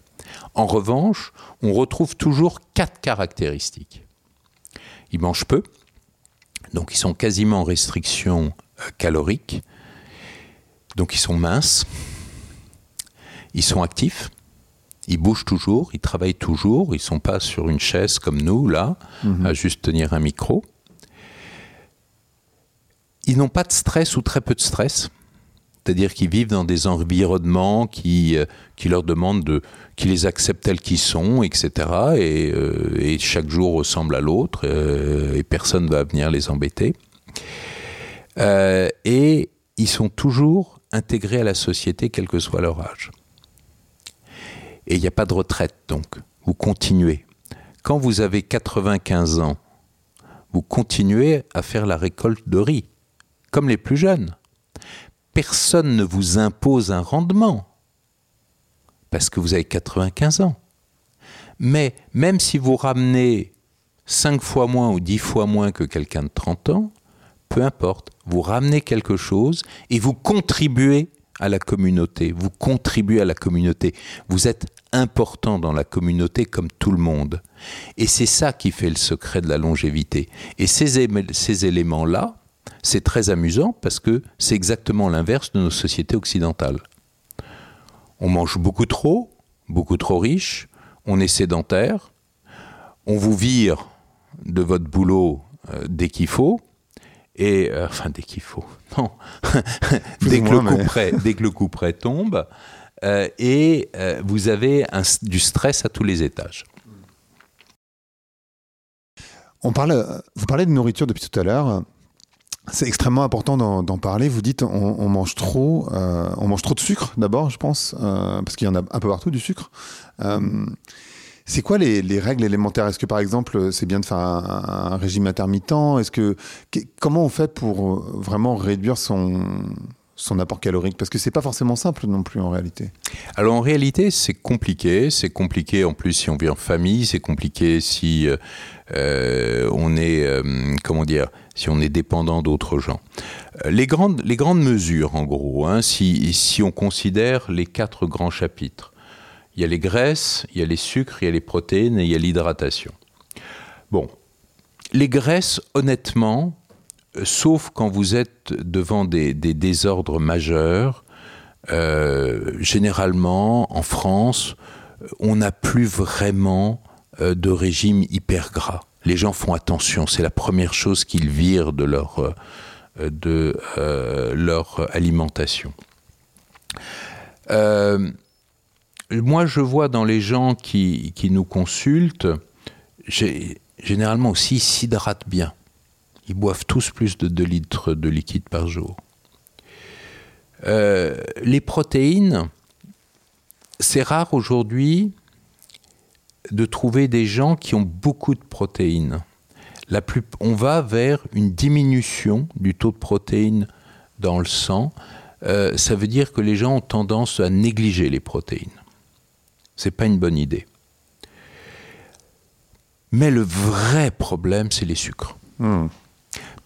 En revanche, on retrouve toujours quatre caractéristiques. Ils mangent peu, donc ils sont quasiment en restriction euh, calorique, donc ils sont minces, ils sont actifs, ils bougent toujours, ils travaillent toujours, ils ne sont pas sur une chaise comme nous, là, mmh. à juste tenir un micro. Ils n'ont pas de stress ou très peu de stress c'est-à-dire qu'ils vivent dans des environnements qui, euh, qui leur demandent de, qui les acceptent tels qu'ils sont, etc. Et, euh, et, chaque jour ressemble à l'autre, euh, et personne ne va venir les embêter. Et ils sont toujours intégrés à la société, quel que soit leur âge. Et il n'y a pas de retraite, donc. Vous continuez. Quand vous avez 95 ans, vous continuez à faire la récolte de riz, comme les plus jeunes personne ne vous impose un rendement parce que vous avez 95 ans. Mais même si vous ramenez 5 fois moins ou 10 fois moins que quelqu'un de 30 ans, peu importe, vous ramenez quelque chose et vous contribuez à la communauté, vous contribuez à la communauté, vous êtes important dans la communauté comme tout le monde. Et c'est ça qui fait le secret de la longévité. Et ces, ces éléments-là, c'est très amusant parce que c'est exactement l'inverse de nos sociétés occidentales. On mange beaucoup trop, beaucoup trop riche, on est sédentaire, on vous vire de votre boulot euh, dès qu'il faut, et euh, enfin dès qu'il faut, non, dès, que mais... près, dès, que le coup près tombe, euh, et vous avez un, du stress à tous les étages. On parle, vous parlez de nourriture depuis tout à l'heure. C'est extrêmement important d'en parler. Vous dites on, on mange trop, euh, on mange trop de sucre d'abord, je pense, euh, parce qu'il y en a un peu partout du sucre. Euh, c'est quoi les, les, règles élémentaires? Est-ce que par exemple c'est bien de faire un, un régime intermittent? Est-ce que comment on fait pour vraiment réduire son son apport calorique Parce que c'est pas forcément simple non plus en réalité. Alors en réalité, c'est compliqué. C'est compliqué en plus si on vit en famille. C'est compliqué si euh, on est, euh, comment dire, si on est dépendant d'autres gens. Euh, les grandes, les grandes mesures, en gros, hein, si, si on considère les quatre grands chapitres, il y a les graisses, il y a les sucres, il y a les protéines et il y a l'hydratation. Bon, les graisses, honnêtement, sauf quand vous êtes devant des, désordres majeurs, euh, généralement en France, on n'a plus vraiment euh, de régime hyper gras. Les gens font attention, c'est la première chose qu'ils virent de leur, euh, euh, alimentation. Euh, moi, je vois dans les gens qui, qui nous consultent, généralement aussi, ils s'hydratent bien. Ils boivent tous plus de 2 litres de liquide par jour. Euh, les protéines, c'est rare aujourd'hui de trouver des gens qui ont beaucoup de protéines. On va vers une diminution du taux de protéines dans le sang. Euh, ça veut dire que les gens ont tendance à négliger les protéines. C'est pas une bonne idée. Mais le vrai problème, c'est les sucres. Mmh.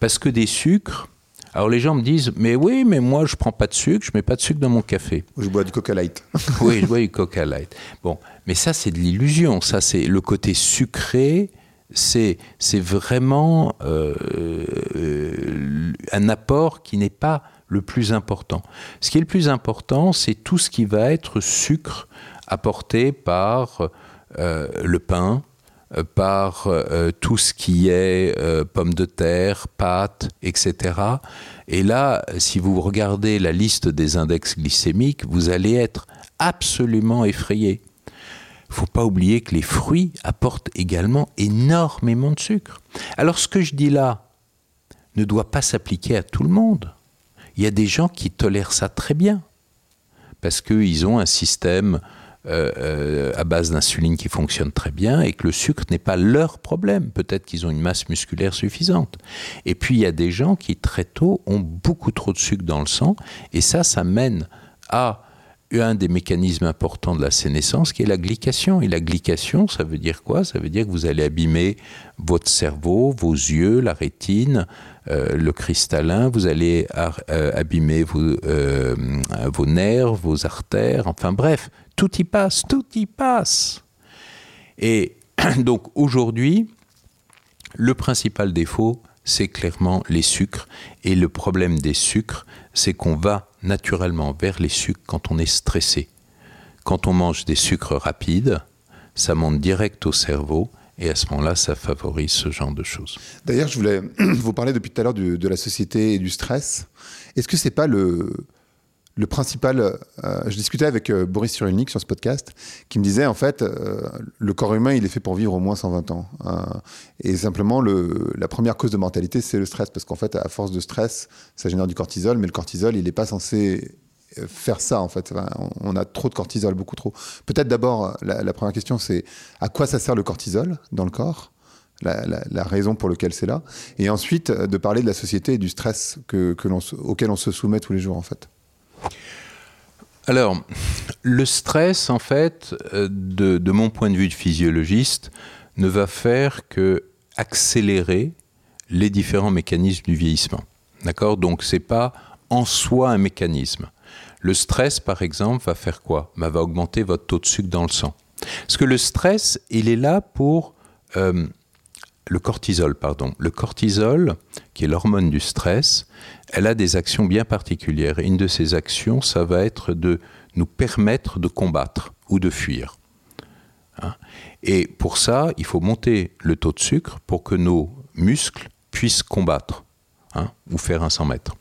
Parce que des sucres, alors les gens me disent, mais oui, mais moi je prends pas de sucre, je mets pas de sucre dans mon café. Je bois du Coca Light. oui, je bois du Coca Light. Bon, mais ça c'est de l'illusion, ça c'est le côté sucré, c'est c'est vraiment euh, euh, un apport qui n'est pas le plus important. Ce qui est le plus important, c'est tout ce qui va être sucre apporté par euh, le pain, par euh, tout ce qui est euh, pommes de terre, pâtes, etc. Et là, si vous regardez la liste des index glycémiques, vous allez être absolument effrayé. Il faut pas oublier que les fruits apportent également énormément de sucre. Alors ce que je dis là ne doit pas s'appliquer à tout le monde. Il y a des gens qui tolèrent ça très bien parce qu'ils ont un système euh, euh, à base d'insuline qui fonctionne très bien et que le sucre n'est pas leur problème. Peut-être qu'ils ont une masse musculaire suffisante. Et puis il y a des gens qui très tôt ont beaucoup trop de sucre dans le sang et ça, ça mène à un des mécanismes importants de la sénescence qui est la glycation. Et la glycation, ça veut dire quoi? Ça veut dire que vous allez abîmer votre cerveau, vos yeux, la rétine, euh, le cristallin, vous allez abîmer vos, vos nerfs, vos artères, enfin bref, tout y passe, tout y passe. Et donc aujourd'hui, le principal défaut, c'est clairement les sucres. Et le problème des sucres, c'est qu'on va naturellement vers les sucres quand on est stressé. Quand on mange des sucres rapides, ça monte direct au cerveau et à ce moment-là, ça favorise ce genre de choses. D'ailleurs, je voulais vous parler depuis tout à l'heure de, la société et du stress. Est-ce que c'est pas le, le principal, euh, je discutais avec euh, Boris Cyrulnik sur ce podcast, qui me disait en fait, euh, le corps humain, il est fait pour vivre au moins 120 ans. et simplement, le, la première cause de mortalité, c'est le stress, parce qu'en fait, à force de stress, ça génère du cortisol, mais le cortisol, il n'est pas censé faire ça en fait. on a trop de cortisol, beaucoup trop. Peut-être d'abord, la, première question, c'est à quoi ça sert le cortisol dans le corps? La, raison pour laquelle c'est là. Et ensuite, de parler de la société et du stress que, que auquel on se soumet tous les jours en fait. Alors, le stress, en fait, euh, de, mon point de vue de physiologiste, ne va faire que accélérer les différents mécanismes du vieillissement. D'accord? Donc, c'est pas en soi un mécanisme. Le stress, par exemple, va faire quoi? Bah, Va augmenter votre taux de sucre dans le sang. Parce que le stress, il est là pour euh, le cortisol, pardon. Le cortisol, qui est l'hormone du stress, elle a des actions bien particulières. une de ces actions, ça va être de nous permettre de combattre ou de fuir. Hein. Et pour ça, il faut monter le taux de sucre pour que nos muscles puissent combattre hein, ou faire un 100 mètres.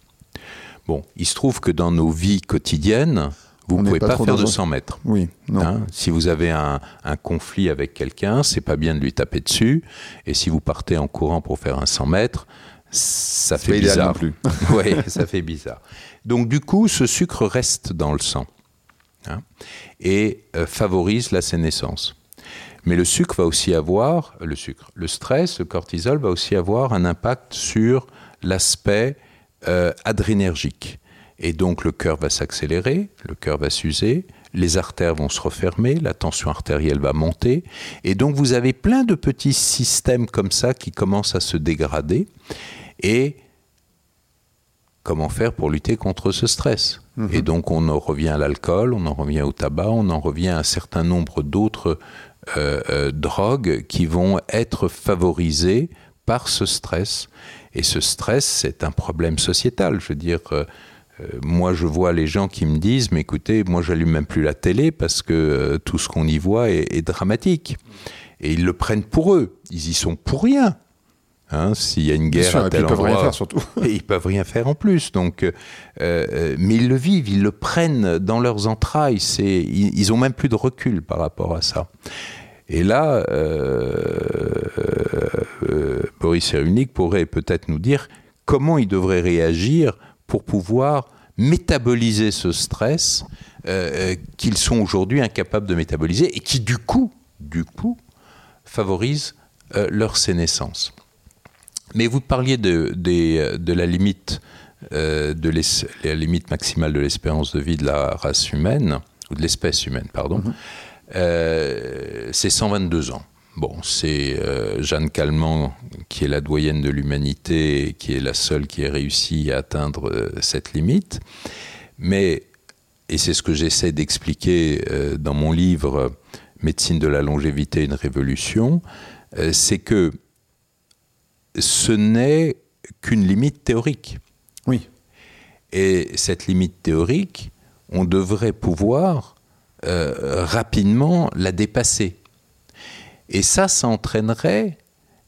Bon, il se trouve que dans nos vies quotidiennes, vous ne pouvez pas, faire de 100 mètres. Oui, hein, si vous avez un, conflit avec quelqu'un, c'est pas bien de lui taper dessus. Et si vous partez en courant pour faire un 100 mètres, ça fait bizarre. Non plus. oui, ça fait bizarre. Donc du coup, ce sucre reste dans le sang hein, et euh, favorise la sénescence. Mais le sucre va aussi avoir, le sucre, le stress, le cortisol va aussi avoir un impact sur l'aspect euh, adrénergique. Et donc le cœur va s'accélérer, le cœur va s'user, les artères vont se refermer, la tension artérielle va monter. Et donc vous avez plein de petits systèmes comme ça qui commencent à se dégrader. Et comment faire pour lutter contre ce stress? Mhm. Et donc on en revient à l'alcool, on en revient au tabac, on en revient à un certain nombre d'autres euh, euh, drogues qui vont être favorisées par ce stress. Et ce stress, c'est un problème sociétal. Je veux dire, euh, moi, je vois les gens qui me disent, mais écoutez, moi, j'allume même plus la télé parce que euh, tout ce qu'on y voit est, dramatique. Et ils le prennent pour eux. Ils y sont pour rien. Hein, S'il y a une guerre à tel ils peuvent rien faire surtout. ils peuvent rien faire en plus. Donc, euh, mais ils le vivent, ils le prennent dans leurs entrailles. C'est, ils, ils ont même plus de recul par rapport à ça. Et là, Boris Cyrulnik pourrait peut-être nous dire comment il devrait réagir pour pouvoir métaboliser ce stress euh, euh, qu'ils sont aujourd'hui incapables de métaboliser et qui du coup, du coup, favorise euh, leur sénescence. Mais vous parliez de, de la limite de la limite maximale de l'espérance de vie de la race humaine ou de l'espèce humaine, pardon. Mm-hmm. c'est 122 ans. Bon, c'est euh, Jeanne Calment qui est la doyenne de l'humanité et qui est la seule qui ait réussi à atteindre euh, cette limite. Mais, et c'est ce que j'essaie d'expliquer euh, dans mon livre Médecine de la longévité, une révolution, c'est que ce n'est qu'une limite théorique. Oui. Et cette limite théorique, on devrait pouvoir rapidement la dépasser Et ça, ça entraînerait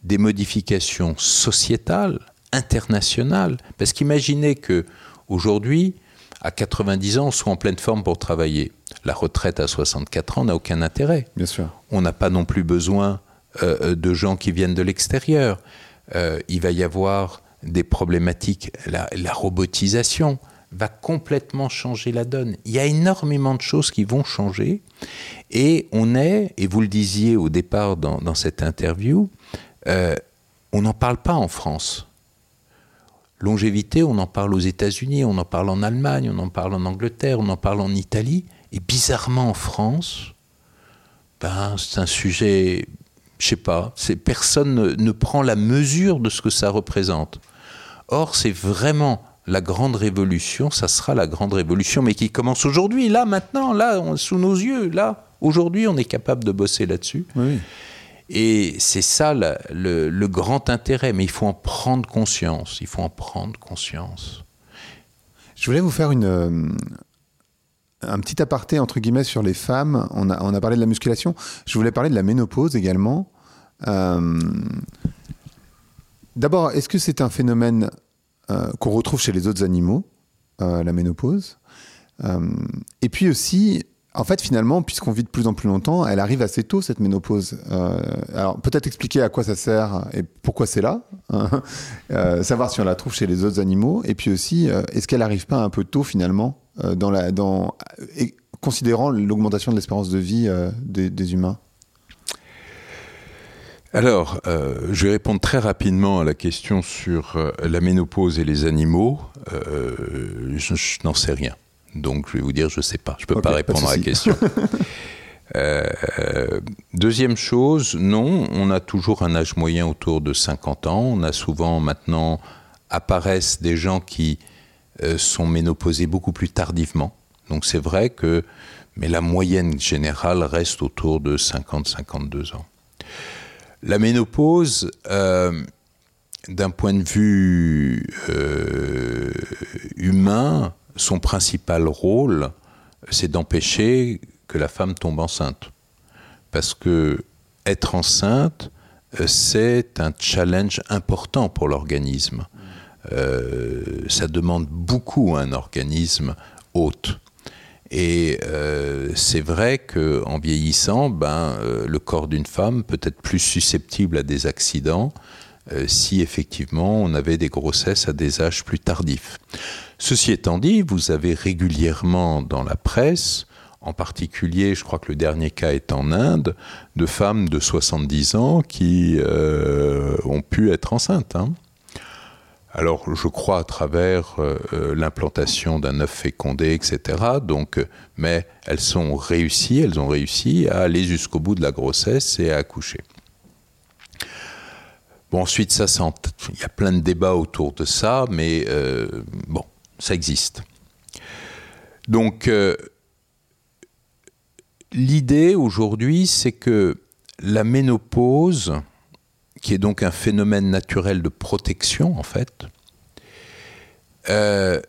des modifications sociétales, internationales. Parce qu'imaginez que aujourd'hui, à 90 ans, on soit en pleine forme pour travailler. La retraite à 64 ans n'a aucun intérêt. Bien sûr. On n'a pas non plus besoin euh, de gens qui viennent de l'extérieur. Euh, il va y avoir des problématiques. La, la, robotisation va complètement changer la donne. Il y a énormément de choses qui vont changer. Et on est, et vous le disiez au départ dans, cette interview, euh, on n'en parle pas en France. Longévité, on en parle aux États-Unis, on en parle en Allemagne, on en parle en Angleterre, on en parle en Italie. Et bizarrement en France, ben, c'est un sujet, je sais pas, personne ne, ne, prend la mesure de ce que ça représente. Or, c'est vraiment la grande révolution, ça sera la grande révolution, mais qui commence aujourd'hui, là, maintenant, là, on, sous nos yeux, là. Aujourd'hui, on est capable de bosser là-dessus. Oui. Et c'est ça le, le, le, grand intérêt, mais il faut en prendre conscience. Il faut en prendre conscience. Je voulais vous faire une, euh, un petit aparté entre guillemets sur les femmes. On a, on a parlé de la musculation. Je voulais parler de la ménopause également. Euh, D'abord, est-ce que c'est un phénomène euh, qu'on retrouve chez les autres animaux, euh, la ménopause Et puis aussi, en fait, finalement, puisqu'on vit de plus en plus longtemps, elle arrive assez tôt, cette ménopause. Euh, alors, peut-être expliquer à quoi ça sert et pourquoi c'est là. Hein, euh, savoir si on la trouve chez les autres animaux. Et puis aussi, euh, est-ce qu'elle n'arrive pas un peu tôt, finalement, considérant l'augmentation de l'espérance de vie des, humains? Alors, je vais répondre très rapidement à la question sur la ménopause et les animaux. je, je n'en sais rien. Donc je vais vous dire, je ne sais pas. Je ne peux okay, pas répondre pas à la question. euh, deuxième chose, non, on a toujours un âge moyen autour de 50 ans. On a souvent maintenant apparaissent des gens qui euh, sont ménopausés beaucoup plus tardivement. Donc c'est vrai que, mais la moyenne générale reste autour de 50-52 ans. La ménopause, euh, d'un point de vue euh, humain, son principal rôle, c'est d'empêcher que la femme tombe enceinte. Parce que être enceinte, c'est un challenge important pour l'organisme. Euh, ça demande beaucoup à un organisme hôte. Et euh, c'est vrai qu'en vieillissant, ben, euh, le corps d'une femme peut être plus susceptible à des accidents euh, si effectivement on avait des grossesses à des âges plus tardifs. Ceci étant dit, vous avez régulièrement dans la presse, en particulier, je crois que le dernier cas est en Inde, de femmes de 70 ans qui ont pu être enceintes. Hein. Alors, je crois à travers euh, l'implantation d'un œuf fécondé, etc. Donc, mais elles sont réussies, elles ont réussi à aller jusqu'au bout de la grossesse et à accoucher. Bon, ensuite, ça, il y a plein de débats autour de ça, mais euh, bon, ça existe. Donc, euh, l'idée aujourd'hui, c'est que la ménopause, qui est donc un phénomène naturel de protection, en fait, euh,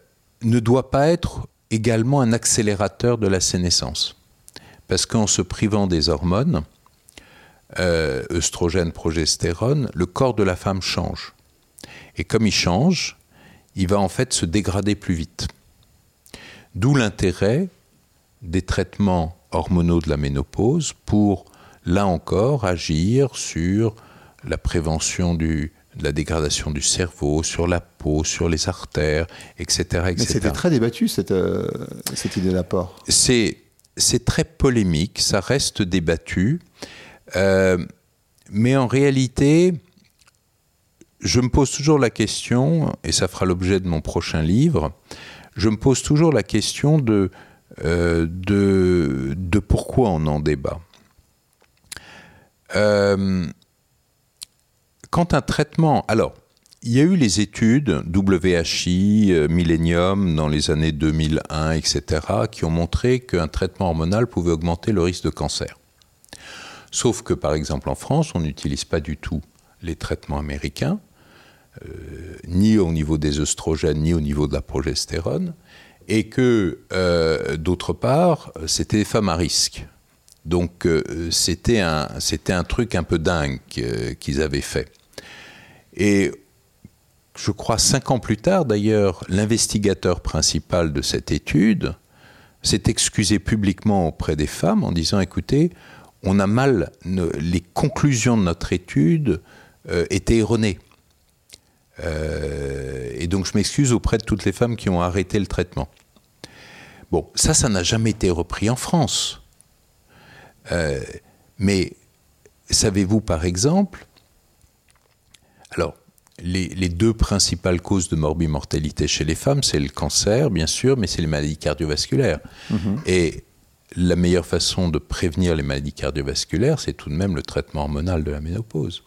ne doit pas être également un accélérateur de la sénescence. Parce qu'en se privant des hormones, euh, progestérone, le corps de la femme change. Et comme il change, il va en fait se dégrader plus vite. D'où l'intérêt des traitements hormonaux de la ménopause pour, là encore, agir sur la prévention du, de la dégradation du cerveau, sur la peau, sur les artères, etc. etc. Mais c'était très débattu, cette, euh, cette idée d'apport. C'est très polémique, ça reste débattu. Euh, mais en réalité, je me pose toujours la question, et ça fera l'objet de mon prochain livre, je me pose toujours la question de, euh, de, de, pourquoi on en débat. Quand un traitement... Alors, il y a eu les études WHI, euh, Millennium, dans les années 2001, etc., qui ont montré qu'un traitement hormonal pouvait augmenter le risque de cancer. Sauf que, par exemple, en France, on n'utilise pas du tout les traitements américains, euh, ni au niveau des œstrogènes, ni au niveau de la progestérone, et que, euh, d'autre part, c'était des femmes à risque. Donc euh, c'était un, truc un peu dingue qu'ils avaient fait. Et je crois cinq ans plus tard, d'ailleurs, l'investigateur principal de cette étude s'est excusé publiquement auprès des femmes en disant, écoutez, on a mal, les conclusions de notre étude euh, étaient erronées. Euh, et donc je m'excuse auprès de toutes les femmes qui ont arrêté le traitement. Bon, ça, ça n'a jamais été repris en France. Euh, mais savez-vous, par exemple, alors, les, deux principales causes de morbimortalité chez les femmes, c'est le cancer, bien sûr, mais c'est les maladies cardiovasculaires. Mhm. Et la meilleure façon de prévenir les maladies cardiovasculaires, c'est tout de même le traitement hormonal de la ménopause.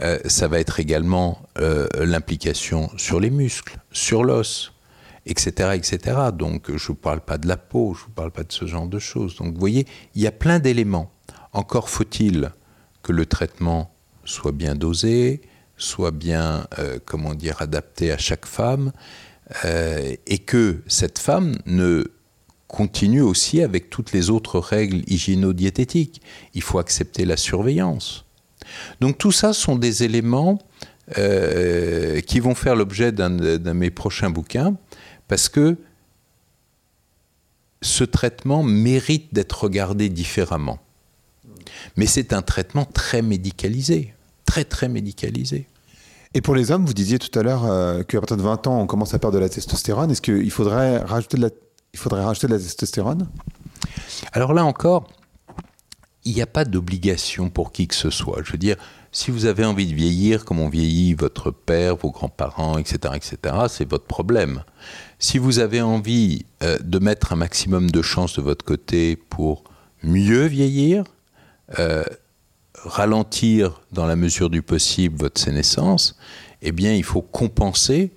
Euh, ça va être également euh, l'implication sur les muscles, sur l'os, etc., etc. Donc, je ne vous parle pas de la peau, je ne vous parle pas de ce genre de choses. Donc, vous voyez, il y a plein d'éléments. Encore faut-il que le traitement soit bien dosé, soit bien, euh, comment dire, adapté à chaque femme, et que cette femme ne continue aussi avec toutes les autres règles hygiéno-diététiques. Il faut accepter la surveillance. Donc tout ça sont des éléments euh, qui vont faire l'objet d'un de mes prochains bouquins, parce que ce traitement mérite d'être regardé différemment. Mais c'est un traitement très médicalisé, très très médicalisé. Et pour les hommes, vous disiez tout à l'heure euh, qu'à partir de 20 ans, on commence à perdre de la testostérone. Est-ce qu'il faudrait rajouter de la, il faudrait rajouter de la testostérone? Alors là encore, il n'y a pas d'obligation pour qui que ce soit. Je veux dire, si vous avez envie de vieillir comme on vieillit votre père, vos grands-parents, etc., etc., c'est votre problème. Si vous avez envie euh, de mettre un maximum de chance de votre côté pour mieux vieillir, euh, ralentir dans la mesure du possible votre sénescence, eh bien, il faut compenser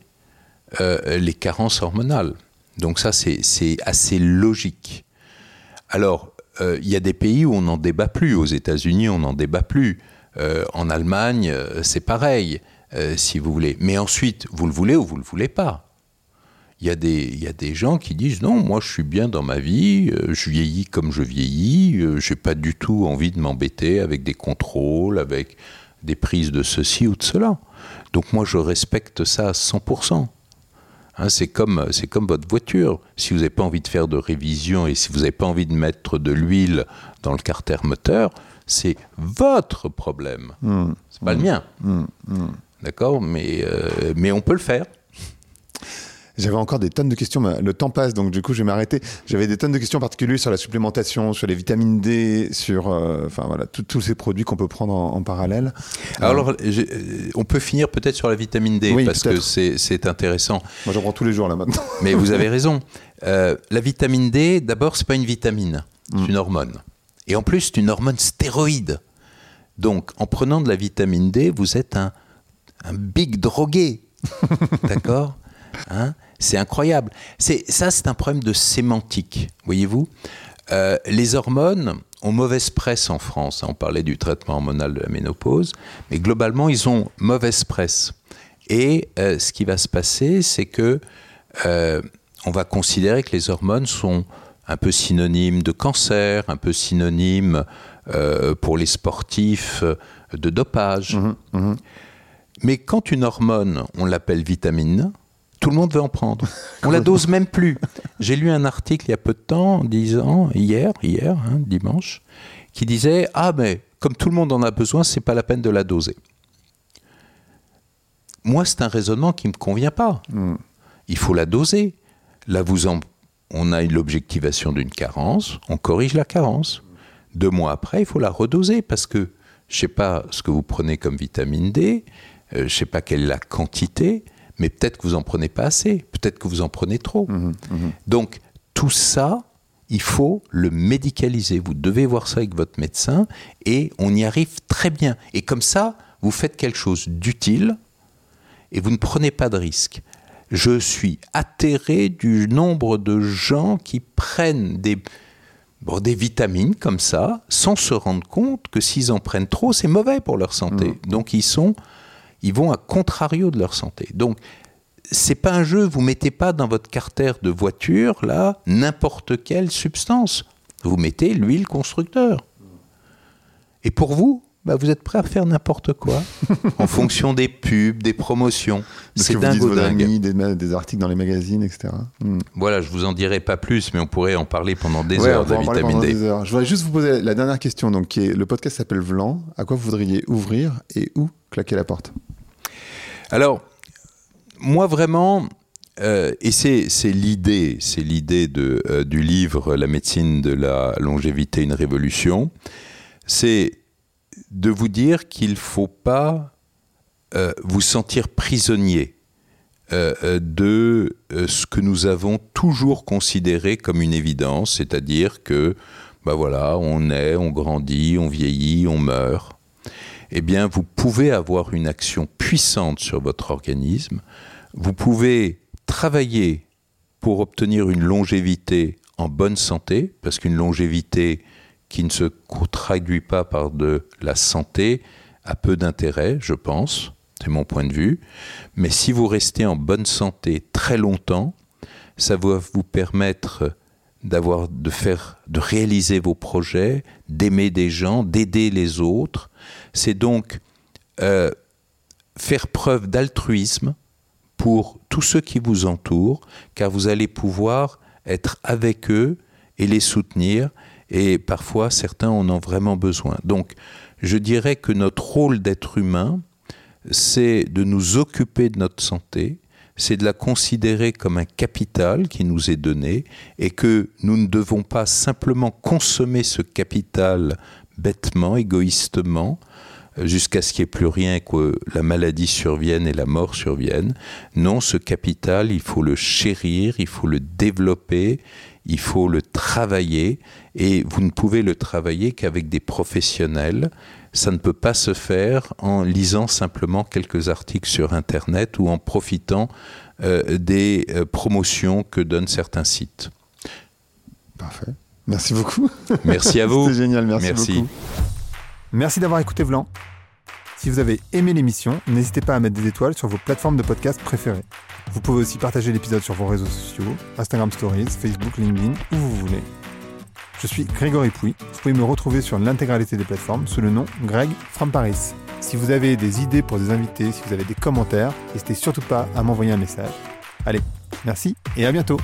euh, les carences hormonales. Donc ça, c'est assez logique. Alors, il y a des pays où on n'en débat plus. Aux États-Unis, on n'en débat plus. Euh, en Allemagne, euh, c'est pareil, si vous voulez. Mais ensuite, vous le voulez ou vous ne le voulez pas. Il y, a des, y a des gens qui disent non, moi je suis bien dans ma vie, je vieillis comme je vieillis, je n'ai pas du tout envie de m'embêter avec des contrôles, avec des prises de ceci ou de cela. Donc moi je respecte ça à 100%. Hein, c'est comme, comme votre voiture. Si vous n'avez pas envie de faire de révision et si vous n'avez pas envie de mettre de l'huile dans le carter moteur, c'est votre problème. Mmh. c'est pas le mien. Mmh. Mmh. D'accord mais, euh, mais on peut le faire. J'avais encore des tonnes de questions, mais le temps passe, donc du coup je vais m'arrêter. J'avais des tonnes de questions particulières sur la supplémentation, sur les vitamines D, sur euh, enfin voilà, tous ces produits qu'on peut prendre en, parallèle. Alors, euh, on peut finir peut-être sur la vitamine D, parce que c'est intéressant. Moi j'en prends tous les jours là maintenant. Mais vous avez raison. Euh, la vitamine D, d'abord, c'est pas une vitamine, c'est une hormone. Et en plus, c'est une hormone stéroïde. Donc, en prenant de la vitamine D, vous êtes un, un big drogué. D'accord? Hein? C'est incroyable. C'est, ça, c'est un problème de sémantique, voyez-vous? Euh, les hormones ont mauvaise presse en France. On parlait du traitement hormonal de la ménopause, mais globalement, ils ont mauvaise presse. Et euh, ce qui va se passer, c'est que euh, on va considérer que les hormones sont un peu synonymes de cancer, un peu synonymes pour les sportifs de dopage. Mmh mmh mais quand une hormone, on l'appelle vitamine, tout le monde veut en prendre. On la dose même plus. J'ai lu un article il y a peu de temps, disant, hier, hier, hein, dimanche, qui disait Ah, mais comme tout le monde en a besoin, c'est pas la peine de la doser. Moi, c'est un raisonnement qui ne me convient pas. Hmm. Il faut la doser. Là, vous en, on a l'objectivation d'une carence, on corrige la carence. Deux mois après, il faut la redoser parce que je ne sais pas ce que vous prenez comme vitamine D, euh, je ne sais pas quelle est la quantité mais peut-être que vous en prenez pas assez, peut-être que vous en prenez trop. Mmh, mmh. Donc tout ça, il faut le médicaliser. Vous devez voir ça avec votre médecin et on y arrive très bien. Et comme ça, vous faites quelque chose d'utile et vous ne prenez pas de risque. Je suis atterré du nombre de gens qui prennent des, des vitamines comme ça sans se rendre compte que s'ils en prennent trop, c'est mauvais pour leur santé. Mmh. Donc ils sont ils vont à contrario de leur santé. Donc, c'est pas un jeu, vous mettez pas dans votre carter de voiture là n'importe quelle substance. vous mettez l'huile constructeur. Et pour vous, bah, vous êtes prêt à faire n'importe quoi en fonction des pubs, des promotions. C'est dingue vos amis, des, des, articles dans les magazines, etc. Hmm. Voilà, je vous en dirai pas plus, mais on pourrait en parler pendant des heures de la vitamine D. Je voudrais juste vous poser la dernière question. Donc, qui est, le podcast s'appelle Vlan. À quoi vous voudriez ouvrir et où claquer la porte? Alors, moi vraiment, euh, et c'est l'idée, c'est l'idée euh, du livre La médecine de la longévité, une révolution. C'est de vous dire qu'il ne faut pas euh, vous sentir prisonnier euh, euh, de ce que nous avons toujours considéré comme une évidence, c'est-à-dire que, ben voilà, on est, on grandit, on vieillit, on meurt. Eh bien, vous pouvez avoir une action puissante sur votre organisme. Vous pouvez travailler pour obtenir une longévité en bonne santé, parce qu'une longévité qui ne se traduit pas par de la santé a peu d'intérêt, je pense, c'est mon point de vue. Mais si vous restez en bonne santé très longtemps, ça va vous permettre d'avoir, de faire, de réaliser vos projets, d'aimer des gens, d'aider les autres. C'est donc euh, faire preuve d'altruisme pour tous ceux qui vous entourent, car vous allez pouvoir être avec eux et les soutenir et parfois certains en ont vraiment besoin. Donc je dirais que notre rôle d'être humain, c'est de nous occuper de notre santé, c'est de la considérer comme un capital qui nous est donné et que nous ne devons pas simplement consommer ce capital bêtement, égoïstement, jusqu'à ce qu'il n'y ait plus rien, que la maladie survienne et la mort survienne. Non, ce capital, il faut le chérir, il faut le développer, il faut le travailler et vous ne pouvez le travailler qu'avec des professionnels. Ça ne peut pas se faire en lisant simplement quelques articles sur Internet ou en profitant euh, des euh, promotions que donnent certains sites. Parfait. Merci beaucoup. Merci à vous. C'était génial, merci, merci. beaucoup. Merci d'avoir écouté Vlan. Si vous avez aimé l'émission, n'hésitez pas à mettre des étoiles sur vos plateformes de podcast préférées. Vous pouvez aussi partager l'épisode sur vos réseaux sociaux, Instagram Stories, Facebook, LinkedIn, où vous voulez. Je suis Grégory Pouy. Vous pouvez me retrouver sur l'intégralité des plateformes sous le nom Greg from Paris. Si vous avez des idées pour des invités, si vous avez des commentaires, n'hésitez surtout pas à m'envoyer un message. Allez, merci et à bientôt